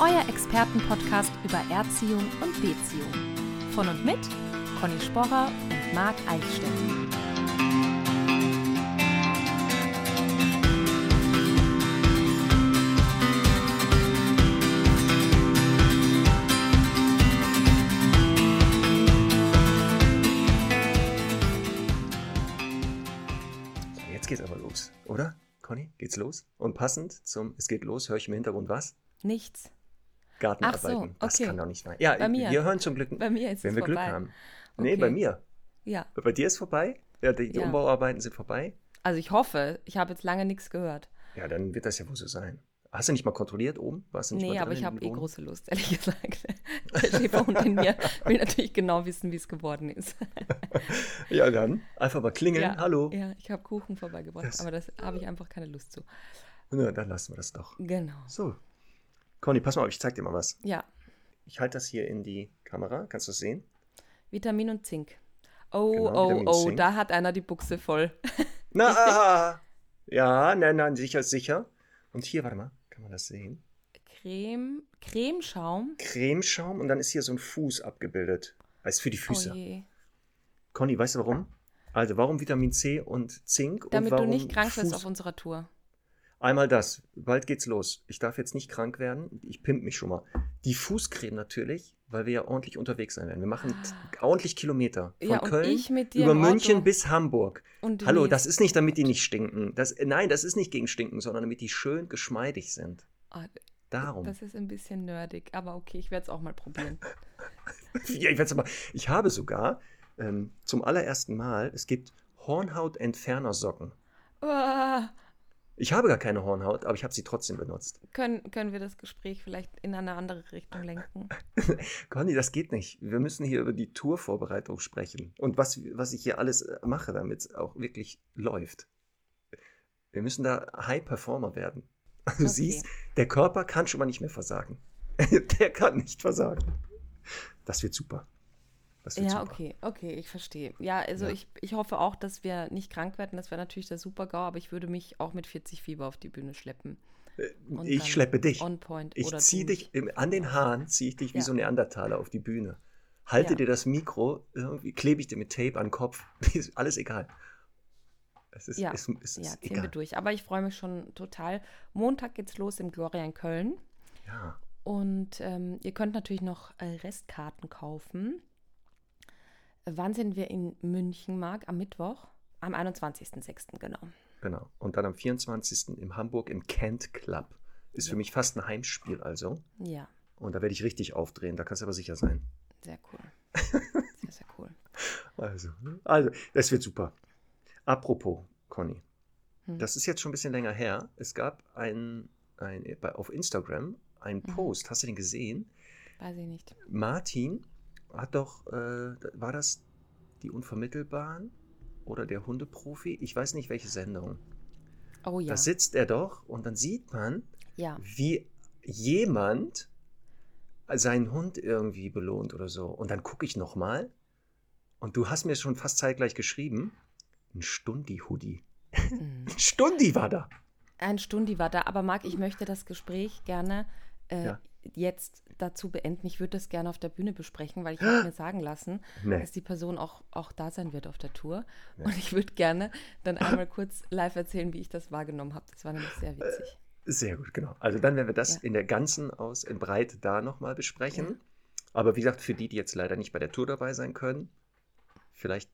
euer Expertenpodcast über Erziehung und Beziehung. Von und mit Conny Sporrer und Marc Eichstätt. Jetzt geht's aber los, oder? Conny, geht's los? Und passend zum Es geht los, höre ich im Hintergrund was? Nichts. Gartenarbeiten. Ach so, Das okay. kann doch nicht sein. Ja, Bei mir. wir hören zum Glück, Bei mir ist wenn wir Glück vorbei. haben. Nee, Okay. bei mir. Ja, Bei dir ist vorbei? Ja, die, die Ja. Umbauarbeiten sind vorbei? also ich hoffe, ich habe jetzt lange nichts gehört. Ja, dann wird das ja wohl so sein. Hast du nicht mal kontrolliert oben? Warst du nicht Nee, mal aber ich habe eh große Lust, ehrlich gesagt. Der Schäferhund in mir will natürlich genau wissen, wie es geworden ist. Ja, dann einfach mal klingeln. Ja, Hallo. Ja, ich habe Kuchen vorbeigebracht, Das- aber das habe ich einfach keine Lust zu. Na, dann lassen wir das doch. Genau. So. Conny, pass mal auf, ich zeig dir mal was. Ja, Ich halte das hier in die Kamera. Kannst du das sehen? Vitamin und Zink. Oh, Genau, oh, Vitamin oh, Zink. da hat einer die Buchse voll. Na, ah, ja, nein, nein, sicher, sicher. Und hier, warte mal, kann man das sehen? Creme, Cremeschaum. Cremeschaum und dann ist hier so ein Fuß abgebildet. Ist für die Füße. Oh. Conny, weißt du warum? Also, warum Vitamin C und Zink Damit und du warum nicht krank wirst Fuß? auf unserer Tour. Einmal das. Bald geht's los. Ich darf jetzt nicht krank werden. Ich pimp mich schon mal. Die Fußcreme natürlich, weil wir ja ordentlich unterwegs sein werden. Wir machen t- ordentlich Kilometer. Von Ah. Ja, Köln ich mit dir über München Auto. bis Hamburg. Und Hallo, das ist nicht, damit die nicht stinken. Das, nein, das ist nicht gegen Stinken, sondern damit die schön geschmeidig sind. Ah, Darum. Das ist ein bisschen nerdig, aber okay, ich werde es auch mal probieren. Ja, ich, aber, ich habe sogar ähm, zum allerersten Mal, es gibt Hornhautentfernersocken. Ah, Ich habe gar keine Hornhaut, aber ich habe sie trotzdem benutzt. können, können wir das Gespräch vielleicht in eine andere Richtung lenken? Conny, das geht nicht. Wir müssen hier über die Tourvorbereitung sprechen und was, was ich hier alles äh, mache, damit es auch wirklich läuft. Wir müssen da High Performer werden. Du Okay. siehst, der Körper kann schon mal nicht mehr versagen. der kann nicht versagen. Das wird super. Das wird Ja, super. okay, okay, ich verstehe. Ja, also Ja. Ich, ich hoffe auch, dass wir nicht krank werden. Das wäre natürlich der Super-GAU, aber ich würde mich auch mit 40 Fieber auf die Bühne schleppen. Und Ich schleppe dich. On point. Ich ziehe dich im, an den Haaren, ziehe ich dich wie Ja. so ein Neandertaler auf die Bühne. Halte Ja. dir das Mikro, irgendwie klebe ich dir mit Tape an den Kopf. Ist alles egal. Es ist, Ja, ist, ist, Ja, ziehen wir durch. Aber ich freue mich schon total. Montag geht's los im Gloria in Köln. Ja. Und ähm, ihr könnt natürlich noch äh, Restkarten kaufen. Wann sind wir in München, Marc? Am Mittwoch? Am 21.06. genau. Genau. Und dann am 24. in Hamburg im Kent Club. Ist für mich fast ein Heimspiel also. Ja, Und da werde ich richtig aufdrehen, da kannst du aber sicher sein. sehr cool. Sehr, sehr cool. Also, also das wird super. Apropos, Conny. Hm. Das ist jetzt schon ein bisschen länger her. Es gab ein, ein bei, auf Instagram einen Mhm. Post. Hast du den gesehen? Weiß ich nicht. Martin hat doch, äh, war das die Unvermittelbaren oder der Hundeprofi? Ich weiß nicht, welche Sendung. Oh ja. Da sitzt er doch und dann sieht man, ja. wie jemand seinen Hund irgendwie belohnt oder so. Und dann gucke ich nochmal und du hast mir schon fast zeitgleich geschrieben, ein Stundi-Hoodie. Mhm. Ein Stundi war da. Ein Stundi war da, aber Marc, ich möchte das Gespräch gerne äh, Ja. jetzt dazu beenden. Ich würde das gerne auf der Bühne besprechen, weil ich habe mir sagen lassen, Nee. dass die Person auch, auch da sein wird auf der Tour. Ja. Und ich würde gerne dann einmal kurz live erzählen, wie ich das wahrgenommen habe. Das war nämlich sehr witzig. Sehr gut, genau. Also dann werden wir das Ja. in der ganzen aus in Breite da nochmal besprechen. Aber wie gesagt, für die, die jetzt leider nicht bei der Tour dabei sein können, vielleicht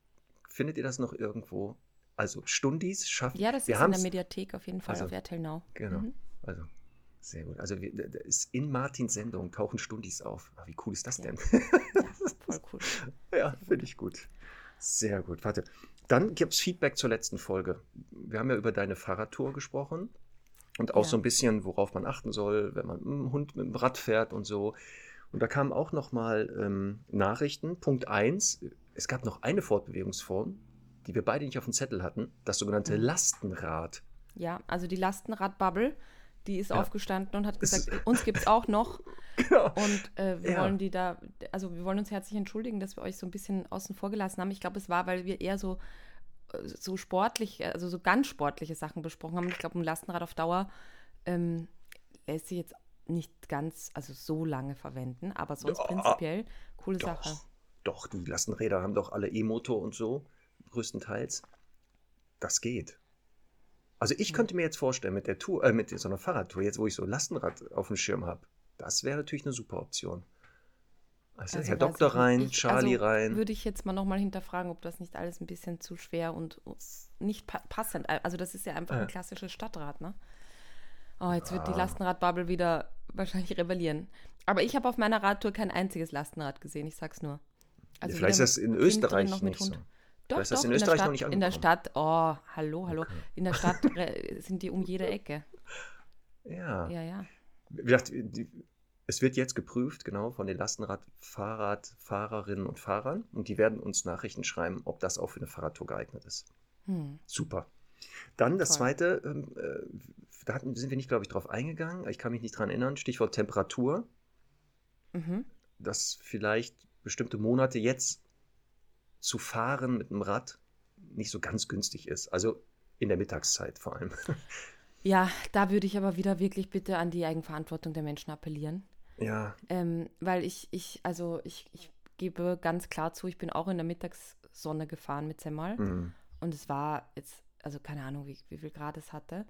findet ihr das noch irgendwo. Also Stundis schafft. Ja, das wir ist in der Mediathek auf jeden Fall Also, auf RTL Now. Genau. Mhm. Also sehr gut. Also in Martins Sendung tauchen Stundis auf. Ah, wie cool ist das Ja. denn? Ja, voll cool. ja, finde ich gut. Sehr gut. Warte. Dann gibt es Feedback zur letzten Folge. Wir haben ja über deine Fahrradtour gesprochen und auch Ja. so ein bisschen, worauf man achten soll, wenn man mit dem Hund mit dem Rad fährt und so. Und da kamen auch nochmal ähm, Nachrichten. Punkt 1, es gab noch eine Fortbewegungsform, die wir beide nicht auf dem Zettel hatten, das sogenannte Mhm. Lastenrad. Ja, also die Lastenrad-Bubble, die ist Ja. aufgestanden und hat Es- gesagt, uns gibt es auch noch. Genau. Und äh, wir Ja. wollen die da, also wir wollen uns herzlich entschuldigen, dass wir euch so ein bisschen außen vor gelassen haben. Ich glaube, es war, weil wir eher so, äh, so sportlich, also so ganz sportliche Sachen besprochen haben. Ich glaube, ein Lastenrad auf Dauer ähm, lässt sich jetzt nicht ganz, also so lange verwenden, aber sonst Ja, prinzipiell coole Sache. Doch, doch, die Lastenräder haben doch alle E-Motor und so, größtenteils. Das geht. Also ich könnte mir jetzt vorstellen, mit der Tour, äh, mit so einer Fahrradtour, jetzt wo ich so Lastenrad auf dem Schirm habe, das wäre natürlich eine super Option. Also, Also Herr Doktor ich rein, Charlie also rein. Würde ich jetzt mal nochmal hinterfragen, ob das nicht alles ein bisschen zu schwer und nicht pa passend. Also das ist ja einfach Ja. ein klassisches Stadtrad, ne? Oh, jetzt wird die Ah. Lastenradbubble wieder wahrscheinlich rebellieren. Aber ich habe auf meiner Radtour kein einziges Lastenrad gesehen, ich sag's nur. Also Vielleicht weder ist das in Österreich nicht so. Doch, das doch, in der Österreich Stadt, noch nicht In der. Stadt, oh, hallo, hallo. Okay. In der Stadt sind die um jede Ecke. Ja. Ja, ja. Wie gesagt, die, es wird jetzt geprüft, genau, von den Lastenradfahrradfahrerinnen und Fahrern. Und die werden uns Nachrichten schreiben, ob das auch für eine Fahrradtour geeignet ist. Hm. Super. Dann das Toll. zweite, ähm, äh, da hatten, sind wir nicht, glaube ich, drauf eingegangen. Ich kann mich nicht dran erinnern. Stichwort Temperatur, Mhm. dass vielleicht bestimmte Monate jetzt zu fahren mit dem Rad nicht so ganz günstig ist. Also in der Mittagszeit vor allem. Ja, da würde ich aber wieder wirklich bitte an die Eigenverantwortung der Menschen appellieren. ja, Ähm, weil ich, ich, also ich, ich gebe ganz klar zu, ich bin auch in der Mittagssonne gefahren mit Semmel. mm, Und es war jetzt, also keine Ahnung, wie, wie viel Grad es hatte.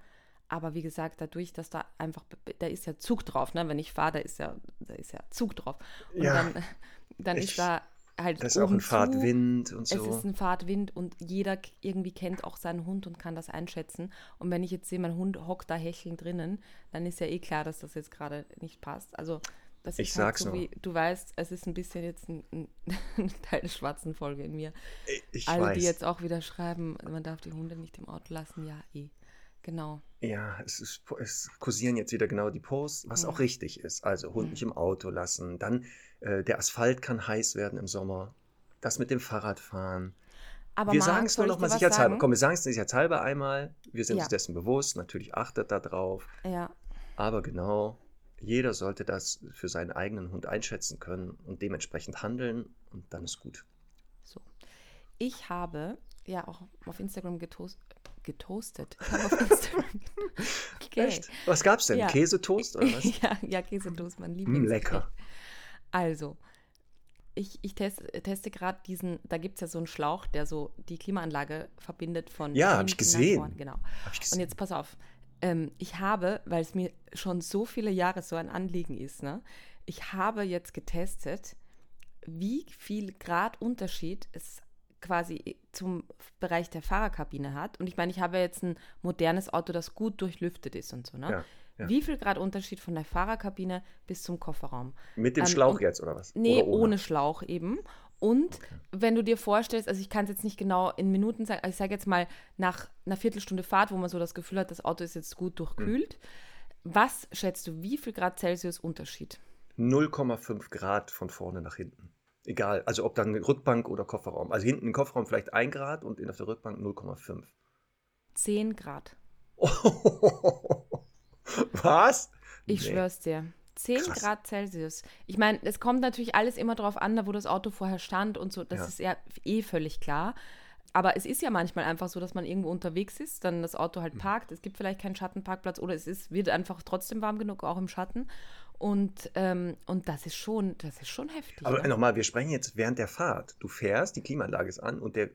Aber wie gesagt, dadurch, dass da einfach, da ist ja Zug drauf, ne? Wenn ich fahre, da ist ja, da ist ja Zug drauf. Und Ja. dann, dann Ich- ist da halt das ist auch ein Fahrtwind und Es so. ist ein Fahrtwind und jeder irgendwie kennt auch seinen Hund und kann das einschätzen. Und wenn ich jetzt sehe, mein Hund hockt da hechelnd drinnen, dann ist ja eh klar, dass das jetzt gerade nicht passt. Also das Ich ist halt sag's so nur. wie, du weißt, es ist ein bisschen jetzt ein, ein, ein Teil der schwarzen Folge in mir. ich Alle, weiß. die jetzt auch wieder schreiben, man darf die Hunde nicht im Auto lassen, ja, eh. Genau. Ja, es, ist, es kursieren jetzt wieder genau die Posts, was Ja. auch richtig ist. Also Hund nicht im Auto lassen. Dann der Asphalt kann heiß werden im Sommer. Das mit dem Fahrradfahren. Aber wir sagen es nur noch mal sicherheitshalber. Komm, wir sagen es sicherheitshalber einmal. Wir sind Ja. uns dessen bewusst. Natürlich achtet da drauf. Ja, Aber genau, jeder sollte das für seinen eigenen Hund einschätzen können und dementsprechend handeln. Und dann ist gut. so. Ich habe ja auch auf Instagram getoast, getoastet. Ich habe auf Instagram okay. Echt? Was gab's denn? Ja. Käsetoast oder was? ja, ja, Käsetoast, mein Mm, Lieblings. lecker. Also, ich, ich teste, teste gerade diesen, da gibt es ja so einen Schlauch, der so die Klimaanlage verbindet von Ja, hab ich gesehen. vorne, Genau. Ich Und gesehen. jetzt pass auf. Ähm, ich habe, weil es mir schon so viele Jahre so ein Anliegen ist, ne, ich habe jetzt getestet, wie viel Grad Unterschied es quasi zum Bereich der Fahrerkabine hat. Und ich meine, ich habe jetzt ein modernes Auto, das gut durchlüftet ist und so. Ne? Ja, ja. Wie viel Grad Unterschied von der Fahrerkabine bis zum Kofferraum? Mit dem ähm, Schlauch jetzt oder was? Nee, oder ohne. Schlauch eben. Und wenn du dir vorstellst, also ich kann es jetzt nicht genau in Minuten sagen, ich sage jetzt mal nach einer Viertelstunde Fahrt, wo man so das Gefühl hat, das Auto ist jetzt gut durchkühlt. Was schätzt du, wie viel Grad Celsius Unterschied? 0,5 Grad von vorne nach hinten. Egal, also ob dann Rückbank oder Kofferraum. Also hinten im Kofferraum vielleicht 1 Grad und in auf der Rückbank 0,5. 10 Grad. Was? Ich Nee. schwör's dir. 10 Krass. Grad Celsius. Ich meine, es kommt natürlich alles immer darauf an, wo das Auto vorher stand und so. Das Ja. ist ja eh völlig klar. Aber es ist ja manchmal einfach so, dass man irgendwo unterwegs ist, dann das Auto halt parkt. Es gibt vielleicht keinen Schattenparkplatz oder es ist, wird einfach trotzdem warm genug, auch im Schatten. Und, ähm, und das ist schon, das ist schon heftig. Aber nochmal, wir sprechen jetzt während der Fahrt. Du fährst, die Klimaanlage ist an und der,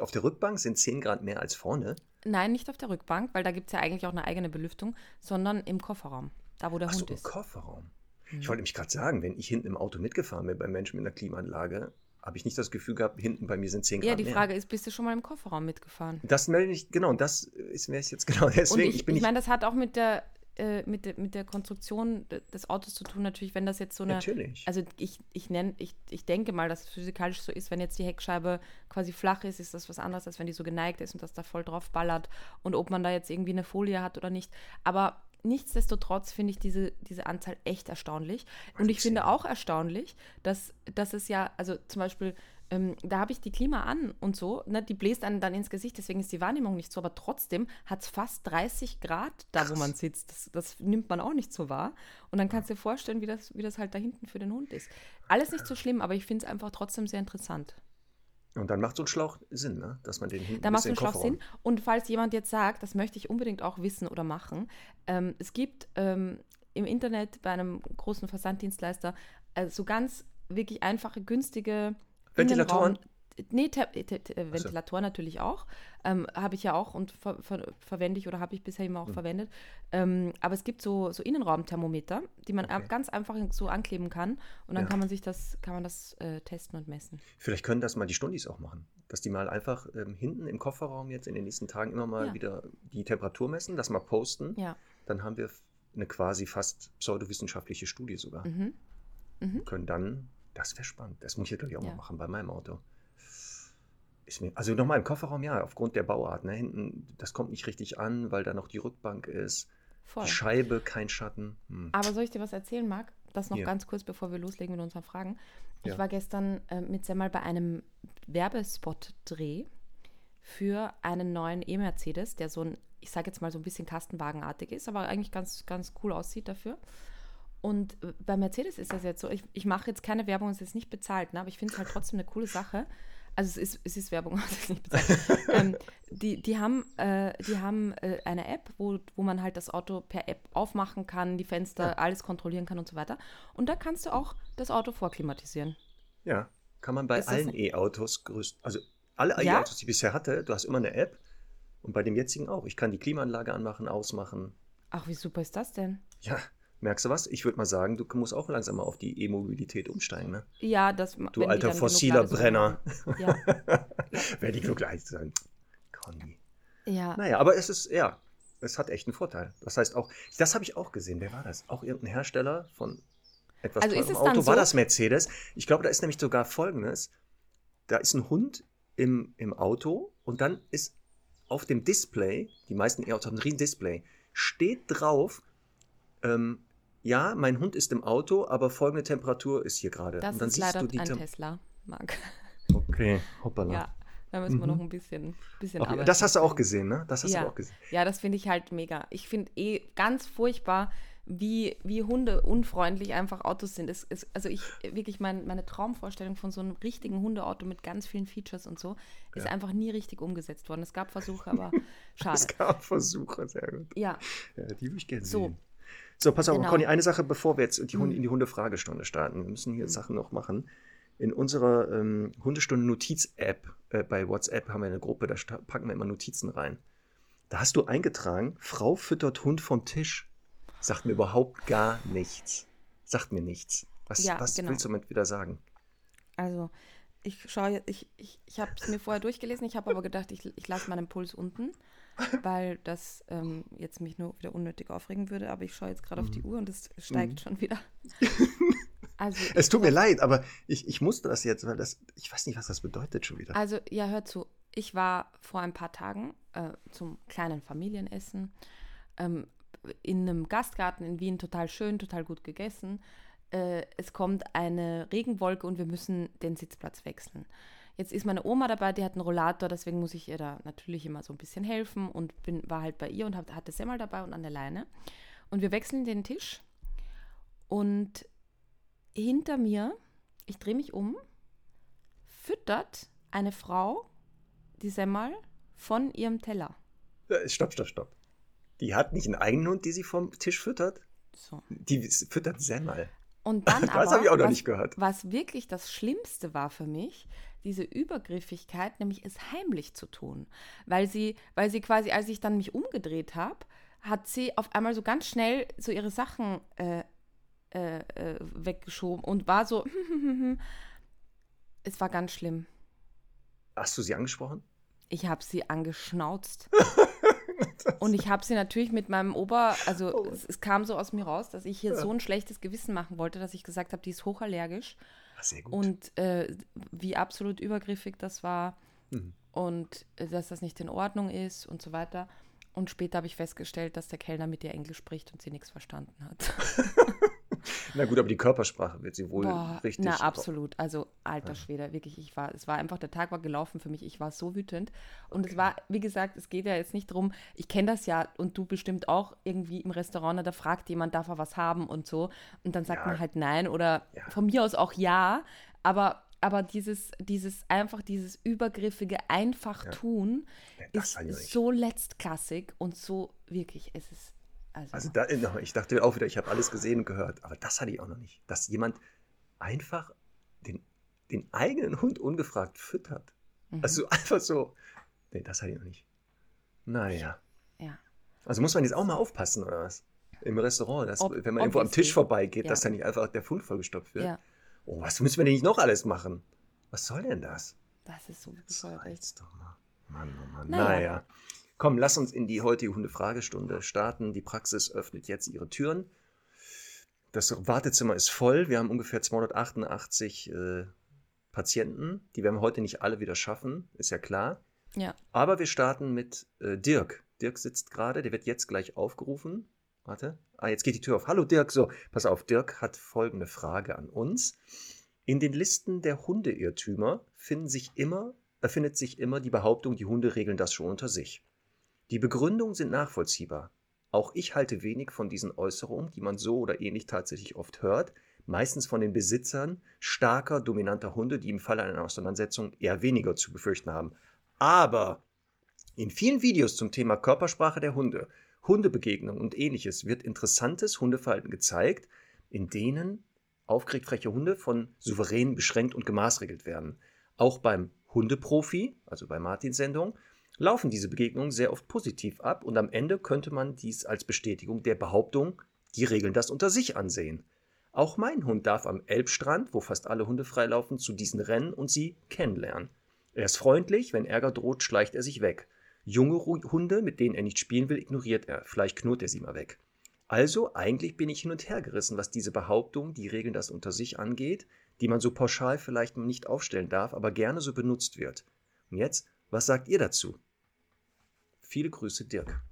auf der Rückbank sind 10 Grad mehr als vorne. Nein, nicht auf der Rückbank, weil da gibt es ja eigentlich auch eine eigene Belüftung, sondern im Kofferraum, da wo der Achso, Hund im ist. Kofferraum. Mhm. Ich wollte nämlich gerade sagen, wenn ich hinten im Auto mitgefahren bin bei Menschen mit einer Klimaanlage, habe ich nicht das Gefühl gehabt, hinten bei mir sind 10 Grad Ja, die mehr. Frage ist, bist du schon mal im Kofferraum mitgefahren? Das melde ich, genau, das ist mir jetzt genau deswegen. und ich, ich nicht, meine, das hat auch mit der, äh, mit, der, mit der Konstruktion de- des Autos zu tun, natürlich, wenn das jetzt so eine. natürlich. Also ich, ich, nenn, ich, ich denke mal, dass es physikalisch so ist, wenn jetzt die Heckscheibe quasi flach ist, ist das was anderes, als wenn die so geneigt ist und das da voll drauf ballert. Und ob man da jetzt irgendwie eine Folie hat oder nicht. Aber nichtsdestotrotz finde ich diese, diese Anzahl echt erstaunlich. Und ich finde auch erstaunlich, dass, dass es ja, also zum Beispiel, ähm, da habe ich die Klima an und so, ne, die bläst einen dann ins Gesicht, deswegen ist die Wahrnehmung nicht so, aber trotzdem hat es fast 30 Grad da, wo man sitzt. Das, das, nimmt man auch nicht so wahr. Und dann kannst du dir vorstellen, wie das, wie das halt da hinten für den Hund ist. Alles nicht so schlimm, aber ich finde es einfach trotzdem sehr interessant. Und dann macht so ein Schlauch Sinn, ne? dass man den hinten Da macht so ein Schlauch Sinn. Und falls jemand jetzt sagt, das möchte ich unbedingt auch wissen oder machen, ähm, es gibt ähm, im Internet bei einem großen Versanddienstleister äh, so ganz wirklich einfache, günstige Ventilatoren? Nee, Te Te Te Ventilator so. natürlich auch. Ähm, habe ich ja auch und ver ver verwende ich oder habe ich bisher immer auch mhm. verwendet. Ähm, aber es gibt so, so Innenraumthermometer, die man okay. ganz einfach so ankleben kann und dann ja. kann man sich das, kann man das äh, testen und messen. Vielleicht können das mal die Stundis auch machen. Dass die mal einfach ähm, hinten im Kofferraum jetzt in den nächsten Tagen immer mal ja. wieder die Temperatur messen, das mal posten. Ja. Dann haben wir eine quasi fast pseudowissenschaftliche Studie sogar. Mhm. Mhm. Können dann, das wäre spannend. Das muss ich natürlich auch mal machen bei meinem Auto. Mir, also nochmal im Kofferraum, ja, aufgrund der Bauart. Ne? Hinten, das kommt nicht richtig an, weil da noch die Rückbank ist. Voll. Die Scheibe, kein Schatten. Hm. Aber soll ich dir was erzählen, Marc? Das noch ja. ganz kurz, bevor wir loslegen mit unseren Fragen. Ich ja. war gestern äh, mit Semmel bei einem Werbespot-Dreh für einen neuen E-Mercedes, der so ein, ich sage jetzt mal so ein bisschen Kastenwagenartig ist, aber eigentlich ganz, ganz cool aussieht dafür. Und bei Mercedes ist das jetzt so, ich, ich mache jetzt keine Werbung, es ist nicht bezahlt, ne, aber ich finde es halt trotzdem eine coole Sache also es ist, es ist Werbung, das ist nicht bezahlt. ähm, die, die haben, äh, die haben äh, eine App, wo, wo man halt das Auto per App aufmachen kann, die Fenster, ja. alles kontrollieren kann und so weiter. Und da kannst du auch das Auto vorklimatisieren. Ja, kann man bei ist allen E-Autos größt, also alle E-Autos, die ich bisher hatte, du hast immer eine App und bei dem jetzigen auch. Ich kann die Klimaanlage anmachen, ausmachen. Ach, wie super ist das denn? Ja, Merkst du was? Ich würde mal sagen, du musst auch langsam mal auf die E-Mobilität umsteigen, ne? Ja, das Du alter fossiler Brenner. Ja. ja. Wer die genug leicht sein. Conny. Ja. Naja, aber es ist, ja, es hat echt einen Vorteil. Das heißt auch, das habe ich auch gesehen. Wer war das? Auch irgendein Hersteller von etwas also teurem Auto. So? War das Mercedes? Ich glaube, da ist nämlich sogar folgendes. Da ist ein Hund im, im Auto und dann ist auf dem Display, die meisten E-Autos haben ein riesen Display, steht drauf, ähm, ja, mein Hund ist im Auto, aber folgende Temperatur ist hier gerade. Das ist leider ein Tem Tesla, Marc. Okay, hoppala. Ja, da müssen wir mhm. noch ein bisschen, bisschen okay. Das hast du auch gesehen, ne? Das hast ja. du auch gesehen. Ja, das finde ich halt mega. Ich finde eh ganz furchtbar, wie, wie Hunde unfreundlich einfach Autos sind. Es, es, also ich, wirklich, mein, meine Traumvorstellung von so einem richtigen Hundeauto mit ganz vielen Features und so ist ja. einfach nie richtig umgesetzt worden. Es gab Versuche, aber schade. es gab Versuche, sehr gut. Ja. ja die würde ich gerne so. sehen. So, pass auf, genau. Conny, eine Sache, bevor wir jetzt die Hunde, mhm. in die Hundefragestunde starten. Wir müssen hier mhm. Sachen noch machen. In unserer ähm, Hundestunde Notiz-App äh, bei WhatsApp haben wir eine Gruppe, da packen wir immer Notizen rein. Da hast du eingetragen, Frau füttert Hund vom Tisch. Sagt mir überhaupt gar nichts. Sagt mir nichts. Was, ja, was genau. willst du damit wieder sagen? Also, ich schaue jetzt, ich, ich, ich habe es mir vorher durchgelesen, ich habe aber gedacht, ich, ich lasse meinen Puls unten weil das ähm, jetzt mich nur wieder unnötig aufregen würde. Aber ich schaue jetzt gerade mhm. auf die mhm. Uhr und es steigt mhm. schon wieder. Also es tut mir leid, aber ich, ich musste das jetzt, weil das, ich weiß nicht, was das bedeutet schon wieder. Also, ja, hör zu. Ich war vor ein paar Tagen äh, zum kleinen Familienessen ähm, in einem Gastgarten in Wien, total schön, total gut gegessen. Äh, es kommt eine Regenwolke und wir müssen den Sitzplatz wechseln. Jetzt ist meine Oma dabei, die hat einen Rollator, deswegen muss ich ihr da natürlich immer so ein bisschen helfen und bin, war halt bei ihr und hab, hatte Semmel dabei und an der Leine. Und wir wechseln den Tisch und hinter mir, ich drehe mich um, füttert eine Frau die Semmel von ihrem Teller. Stopp, stopp, stopp. Die hat nicht einen eigenen Hund, die sie vom Tisch füttert? So. Die füttert Semmel. Und dann das habe ich auch noch was, nicht gehört. Was wirklich das Schlimmste war für mich, diese Übergriffigkeit, nämlich es heimlich zu tun. Weil sie, weil sie quasi, als ich dann mich umgedreht habe, hat sie auf einmal so ganz schnell so ihre Sachen äh, äh, äh weggeschoben und war so, es war ganz schlimm. Hast du sie angesprochen? Ich habe sie angeschnauzt. und ich habe sie natürlich mit meinem Ober, also oh. es, es, kam so aus mir raus, dass ich hier ja. so ein schlechtes Gewissen machen wollte, dass ich gesagt habe, die ist hochallergisch. Sehr gut. Und äh, wie absolut übergriffig das war mhm. und äh, dass das nicht in Ordnung ist und so weiter. Und später habe ich festgestellt, dass der Kellner mit ihr Englisch spricht und sie nichts verstanden hat. Na gut, aber die Körpersprache wird sie wohl Boah, richtig. Na, absolut. Also, alter Schwede, wirklich, ich war, es war einfach, der Tag war gelaufen für mich. Ich war so wütend. Und es war, wie gesagt, es geht ja jetzt nicht darum, ich kenne das ja und du bestimmt auch irgendwie im Restaurant, da fragt jemand, darf er was haben und so. Und dann sagt Ja. man halt nein oder Ja. von mir aus auch ja. Aber, aber dieses, dieses einfach, dieses übergriffige einfach tun Ja, das ist so letztklassig und so wirklich, es ist. Also, Also da, ich dachte auch wieder, ich habe alles gesehen und gehört, aber das hatte ich auch noch nicht. Dass jemand einfach den, den eigenen Hund ungefragt füttert. mhm. Also einfach so. Nee, das hatte ich noch nicht. Naja. ja. Also muss man jetzt auch mal aufpassen, oder was? Im Restaurant, dass, Ob- wenn man irgendwo am. Tisch vorbeigeht, Ja. dass da nicht einfach der Pfund vollgestopft wird. ja, Oh, was müssen wir denn nicht noch alles machen? Was soll denn das? das ist so bescheuert. doch mal. Mann, oh Mann. Naja. Naja. Komm, lass uns in die heutige Hundefragestunde starten. Die Praxis öffnet jetzt ihre Türen. Das Wartezimmer ist voll. Wir haben ungefähr 288 äh, Patienten. Die werden wir heute nicht alle wieder schaffen, ist ja klar. Ja. Aber wir starten mit äh, Dirk. Dirk sitzt gerade, der wird jetzt gleich aufgerufen. Warte. Ah, jetzt geht die Tür auf. Hallo Dirk. So, pass auf. Dirk hat folgende Frage an uns. In den Listen der Hundeirrtümer finden sich immer, äh, findet sich immer die Behauptung, die Hunde regeln das schon unter sich. Die Begründungen sind nachvollziehbar. Auch ich halte wenig von diesen Äußerungen, die man so oder ähnlich tatsächlich oft hört, meistens von den Besitzern starker, dominanter Hunde, die im Falle einer Auseinandersetzung eher weniger zu befürchten haben. Aber in vielen Videos zum Thema Körpersprache der Hunde, Hundebegegnung und ähnliches wird interessantes Hundeverhalten gezeigt, in denen aufgeregt freche Hunde von Souveränen beschränkt und gemaßregelt werden. Auch beim Hundeprofi, also bei Martins Sendung, laufen diese Begegnungen sehr oft positiv ab und am Ende könnte man dies als Bestätigung der Behauptung, die regeln das unter sich ansehen. Auch mein Hund darf am Elbstrand, wo fast alle Hunde freilaufen, zu diesen Rennen und sie kennenlernen. Er ist freundlich, wenn Ärger droht, schleicht er sich weg. Junge Hunde, mit denen er nicht spielen will, ignoriert er, vielleicht knurrt er sie mal weg. Also eigentlich bin ich hin und her gerissen, was diese Behauptung, die regeln das unter sich angeht, die man so pauschal vielleicht nicht aufstellen darf, aber gerne so benutzt wird. Und jetzt, was sagt ihr dazu? Viele Grüße, Dirk.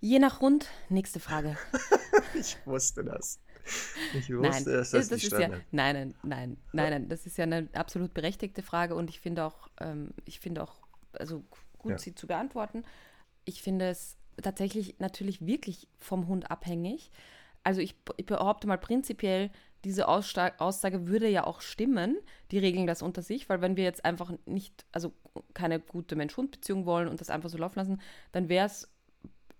Je nach Hund, nächste Frage. Ich wusste das. Ich wusste, Nein, dass das, das ist ja, nein, nein, nein, nein, nein, das ist ja eine absolut berechtigte Frage und ich finde auch, ähm, ich finde auch, also gut, Ja. sie zu beantworten. Ich finde es tatsächlich natürlich wirklich vom Hund abhängig. Also ich, ich behaupte mal prinzipiell, diese Aussage würde ja auch stimmen. Die regeln das unter sich, weil wenn wir jetzt einfach nicht, also keine gute Mensch-Hund-Beziehung wollen und das einfach so laufen lassen, dann wäre es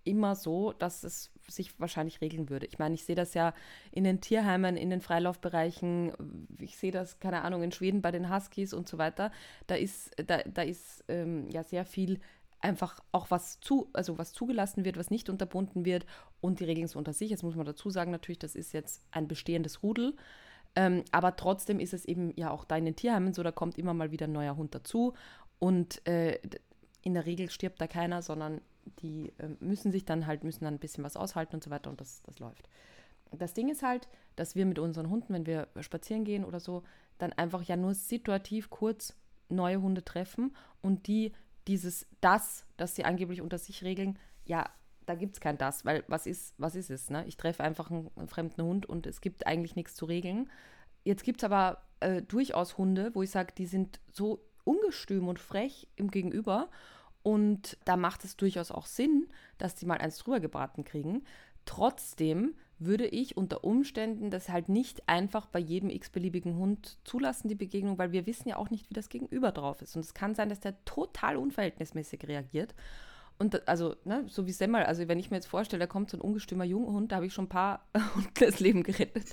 immer so, dass es sich wahrscheinlich regeln würde. Ich meine, ich sehe das ja in den Tierheimen, in den Freilaufbereichen, ich sehe das, keine Ahnung, in Schweden bei den Huskies und so weiter. Da ist, da, da ist ähm, ja sehr viel einfach auch was zu, also was zugelassen wird, was nicht unterbunden wird und die regeln es unter sich. Jetzt muss man dazu sagen, natürlich, das ist jetzt ein bestehendes Rudel. Ähm, aber trotzdem ist es eben ja auch da in den Tierheimen so, da kommt immer mal wieder ein neuer Hund dazu und äh, in der Regel stirbt da keiner, sondern die äh, müssen sich dann halt, müssen dann ein bisschen was aushalten und so weiter und das, das läuft. Das Ding ist halt, dass wir mit unseren Hunden, wenn wir spazieren gehen oder so, dann einfach ja nur situativ kurz neue Hunde treffen und die dieses das, das sie angeblich unter sich regeln, ja, da gibt es kein das, weil was ist, was ist es? Ne? Ich treffe einfach einen, einen fremden Hund und es gibt eigentlich nichts zu regeln. Jetzt gibt es aber äh, durchaus Hunde, wo ich sage, die sind so ungestüm und frech im Gegenüber und da macht es durchaus auch Sinn, dass die mal eins drüber gebraten kriegen. Trotzdem würde ich unter Umständen das halt nicht einfach bei jedem x-beliebigen Hund zulassen, die Begegnung, weil wir wissen ja auch nicht, wie das Gegenüber drauf ist. Und es kann sein, dass der total unverhältnismäßig reagiert. Und also, ne, so wie Semmel, also wenn ich mir jetzt vorstelle, da kommt so ein ungestümer Junghund, da habe ich schon ein paar Hunde das Leben gerettet.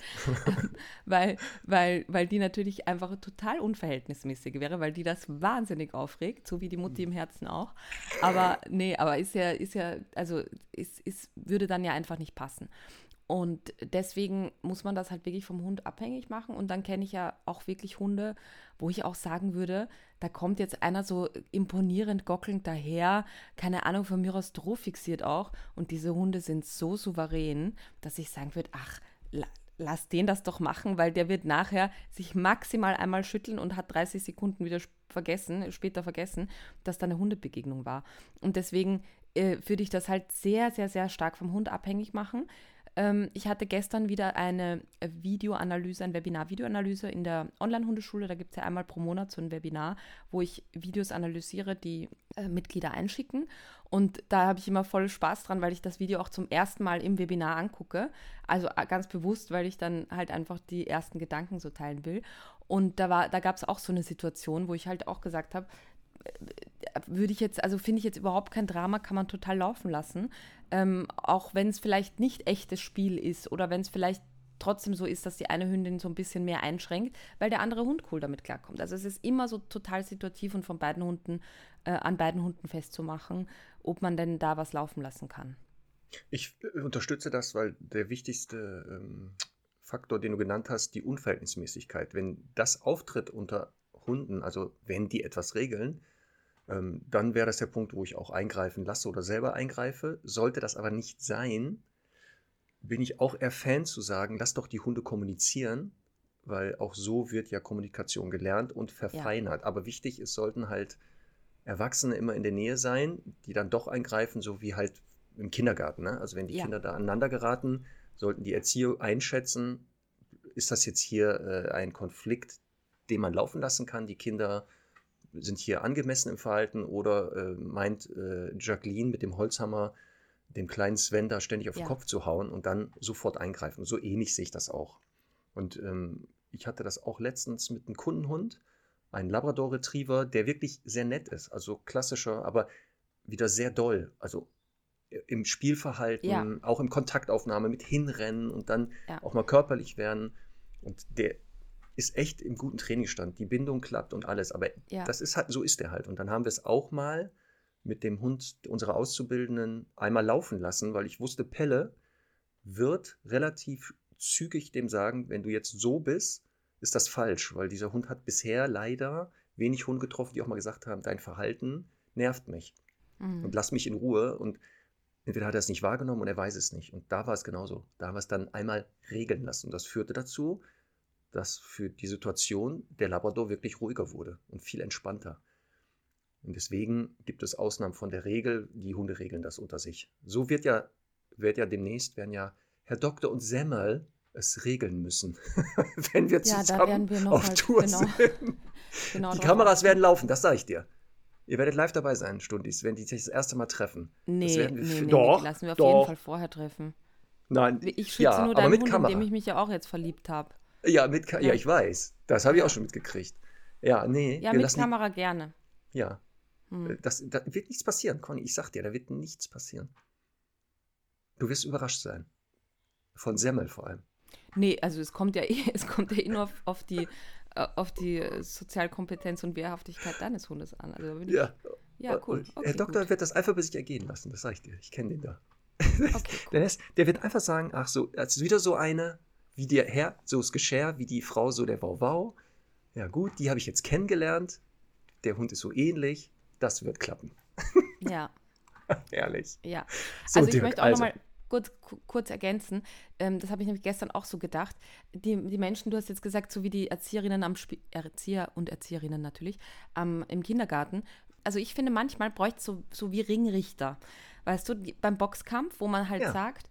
Weil, weil, weil die natürlich einfach total unverhältnismäßig wäre, weil die das wahnsinnig aufregt, so wie die Mutti im Herzen auch. Aber nee, aber ist ja, ist ja, also ist, ist, würde dann ja einfach nicht passen. Und deswegen muss man das halt wirklich vom Hund abhängig machen. Und dann kenne ich ja auch wirklich Hunde, wo ich auch sagen würde, da kommt jetzt einer so imponierend gockelnd daher, keine Ahnung, von mir aus fixiert auch. Und diese Hunde sind so souverän, dass ich sagen würde, ach, la lass den das doch machen, weil der wird nachher sich maximal einmal schütteln und hat 30 Sekunden wieder vergessen, später vergessen, dass da eine Hundebegegnung war. Und deswegen äh, würde ich das halt sehr, sehr, sehr stark vom Hund abhängig machen. Ähm, ich hatte gestern wieder eine äh, Videoanalyse, ein Webinar-Videoanalyse in der Online-Hundeschule. Da gibt es ja einmal pro Monat so ein Webinar, wo ich Videos analysiere, die äh, Mitglieder einschicken. Und da habe ich immer voll Spaß dran, weil ich das Video auch zum ersten Mal im Webinar angucke. Also äh, ganz bewusst, weil ich dann halt einfach die ersten Gedanken so teilen will. Und da, da gab es auch so eine Situation, wo ich halt auch gesagt habe, würde ich jetzt, also finde ich jetzt überhaupt kein Drama, kann man total laufen lassen. Ähm, auch wenn es vielleicht nicht echtes Spiel ist oder wenn es vielleicht trotzdem so ist, dass die eine Hündin so ein bisschen mehr einschränkt, weil der andere Hund cool damit klarkommt. Also es ist immer so total situativ und von beiden Hunden, äh, an beiden Hunden festzumachen, ob man denn da was laufen lassen kann. Ich äh, unterstütze das, weil der wichtigste ähm, Faktor, den du genannt hast, die Unverhältnismäßigkeit. Wenn das auftritt unter Hunden, also wenn die etwas regeln, ähm, dann wäre das der Punkt, wo ich auch eingreifen lasse oder selber eingreife. Sollte das aber nicht sein, bin ich auch eher Fan zu sagen, lass doch die Hunde kommunizieren, weil auch so wird ja Kommunikation gelernt und verfeinert. Ja. Aber wichtig, es sollten halt Erwachsene immer in der Nähe sein, die dann doch eingreifen, so wie halt im Kindergarten. Ne? Also wenn die ja. Kinder da aneinander geraten, sollten die Erzieher einschätzen, ist das jetzt hier äh, ein Konflikt, den man laufen lassen kann. Die Kinder sind hier angemessen im Verhalten oder äh, meint äh, Jacqueline mit dem Holzhammer dem kleinen Sven da ständig auf den Kopf zu hauen und dann sofort eingreifen. So ähnlich sehe ich das auch. Und ähm, ich hatte das auch letztens mit einem Kundenhund, ein Labrador Retriever, der wirklich sehr nett ist, also klassischer, aber wieder sehr doll. Also im Spielverhalten, ja. auch im Kontaktaufnahme mit hinrennen und dann ja. auch mal körperlich werden. Und der ist echt im guten Trainingsstand. Die Bindung klappt und alles. Aber ja. das ist halt, so ist er halt. Und dann haben wir es auch mal mit dem Hund unserer Auszubildenden einmal laufen lassen, weil ich wusste, Pelle wird relativ zügig dem sagen, wenn du jetzt so bist, ist das falsch, weil dieser Hund hat bisher leider wenig Hunde getroffen, die auch mal gesagt haben, dein Verhalten nervt mich mhm. und lass mich in Ruhe und entweder hat er es nicht wahrgenommen und er weiß es nicht und da war es genauso. Da haben wir es dann einmal regeln lassen und das führte dazu, dass für die Situation der Labrador wirklich ruhiger wurde und viel entspannter. Und deswegen gibt es Ausnahmen von der Regel. Die Hunde regeln das unter sich. So wird ja, wird ja demnächst, werden ja Herr Doktor und Semmel es regeln müssen, wenn wir ja, zusammen wir auf halt, Tour genau, sind. Genau die Kameras werden laufen, das sage ich dir. Ihr werdet live dabei sein, Stundis, wenn die sich das erste Mal treffen. Nee, nee, nee, doch, die lassen wir auf doch. jeden Fall vorher treffen. Nein, ich schütze ja, nur deinen mit Hund, Kamera. in dem ich mich ja auch jetzt verliebt habe. Ja, mit Ka ja. ja, ich weiß. Das habe ich auch schon mitgekriegt. Ja, nee. Ja, mit Kamera die... gerne. Ja. Hm. Das, da wird nichts passieren, Conny. Ich sag dir, da wird nichts passieren. Du wirst überrascht sein. Von Semmel vor allem. Nee, also es kommt ja eh, es kommt ja eh nur auf, auf die äh, auf die Sozialkompetenz und Wehrhaftigkeit deines Hundes an. Also ich, ja. Ja, cool. Okay, Herr Doktor gut. wird das einfach bei sich ergehen lassen, das sage ich dir. Ich kenne den da. Okay, cool. der, wird einfach sagen, ach so, das ist wieder so eine, wie der Herr, so das Geschirr, wie die Frau, so der Wauwau. Ja gut, die habe ich jetzt kennengelernt. Der Hund ist so ähnlich. Das wird klappen. Ja. Ehrlich. Ja. So, also ich Dirk, möchte auch also. nochmal kurz, kurz ergänzen. Ähm, das habe ich nämlich gestern auch so gedacht. Die, die Menschen, du hast jetzt gesagt, so wie die Erzieherinnen am Sp Erzieher und Erzieherinnen natürlich ähm, im Kindergarten. Also ich finde, manchmal bräuchte es so, so wie Ringrichter. Weißt du, die, beim Boxkampf, wo man halt ja. sagt,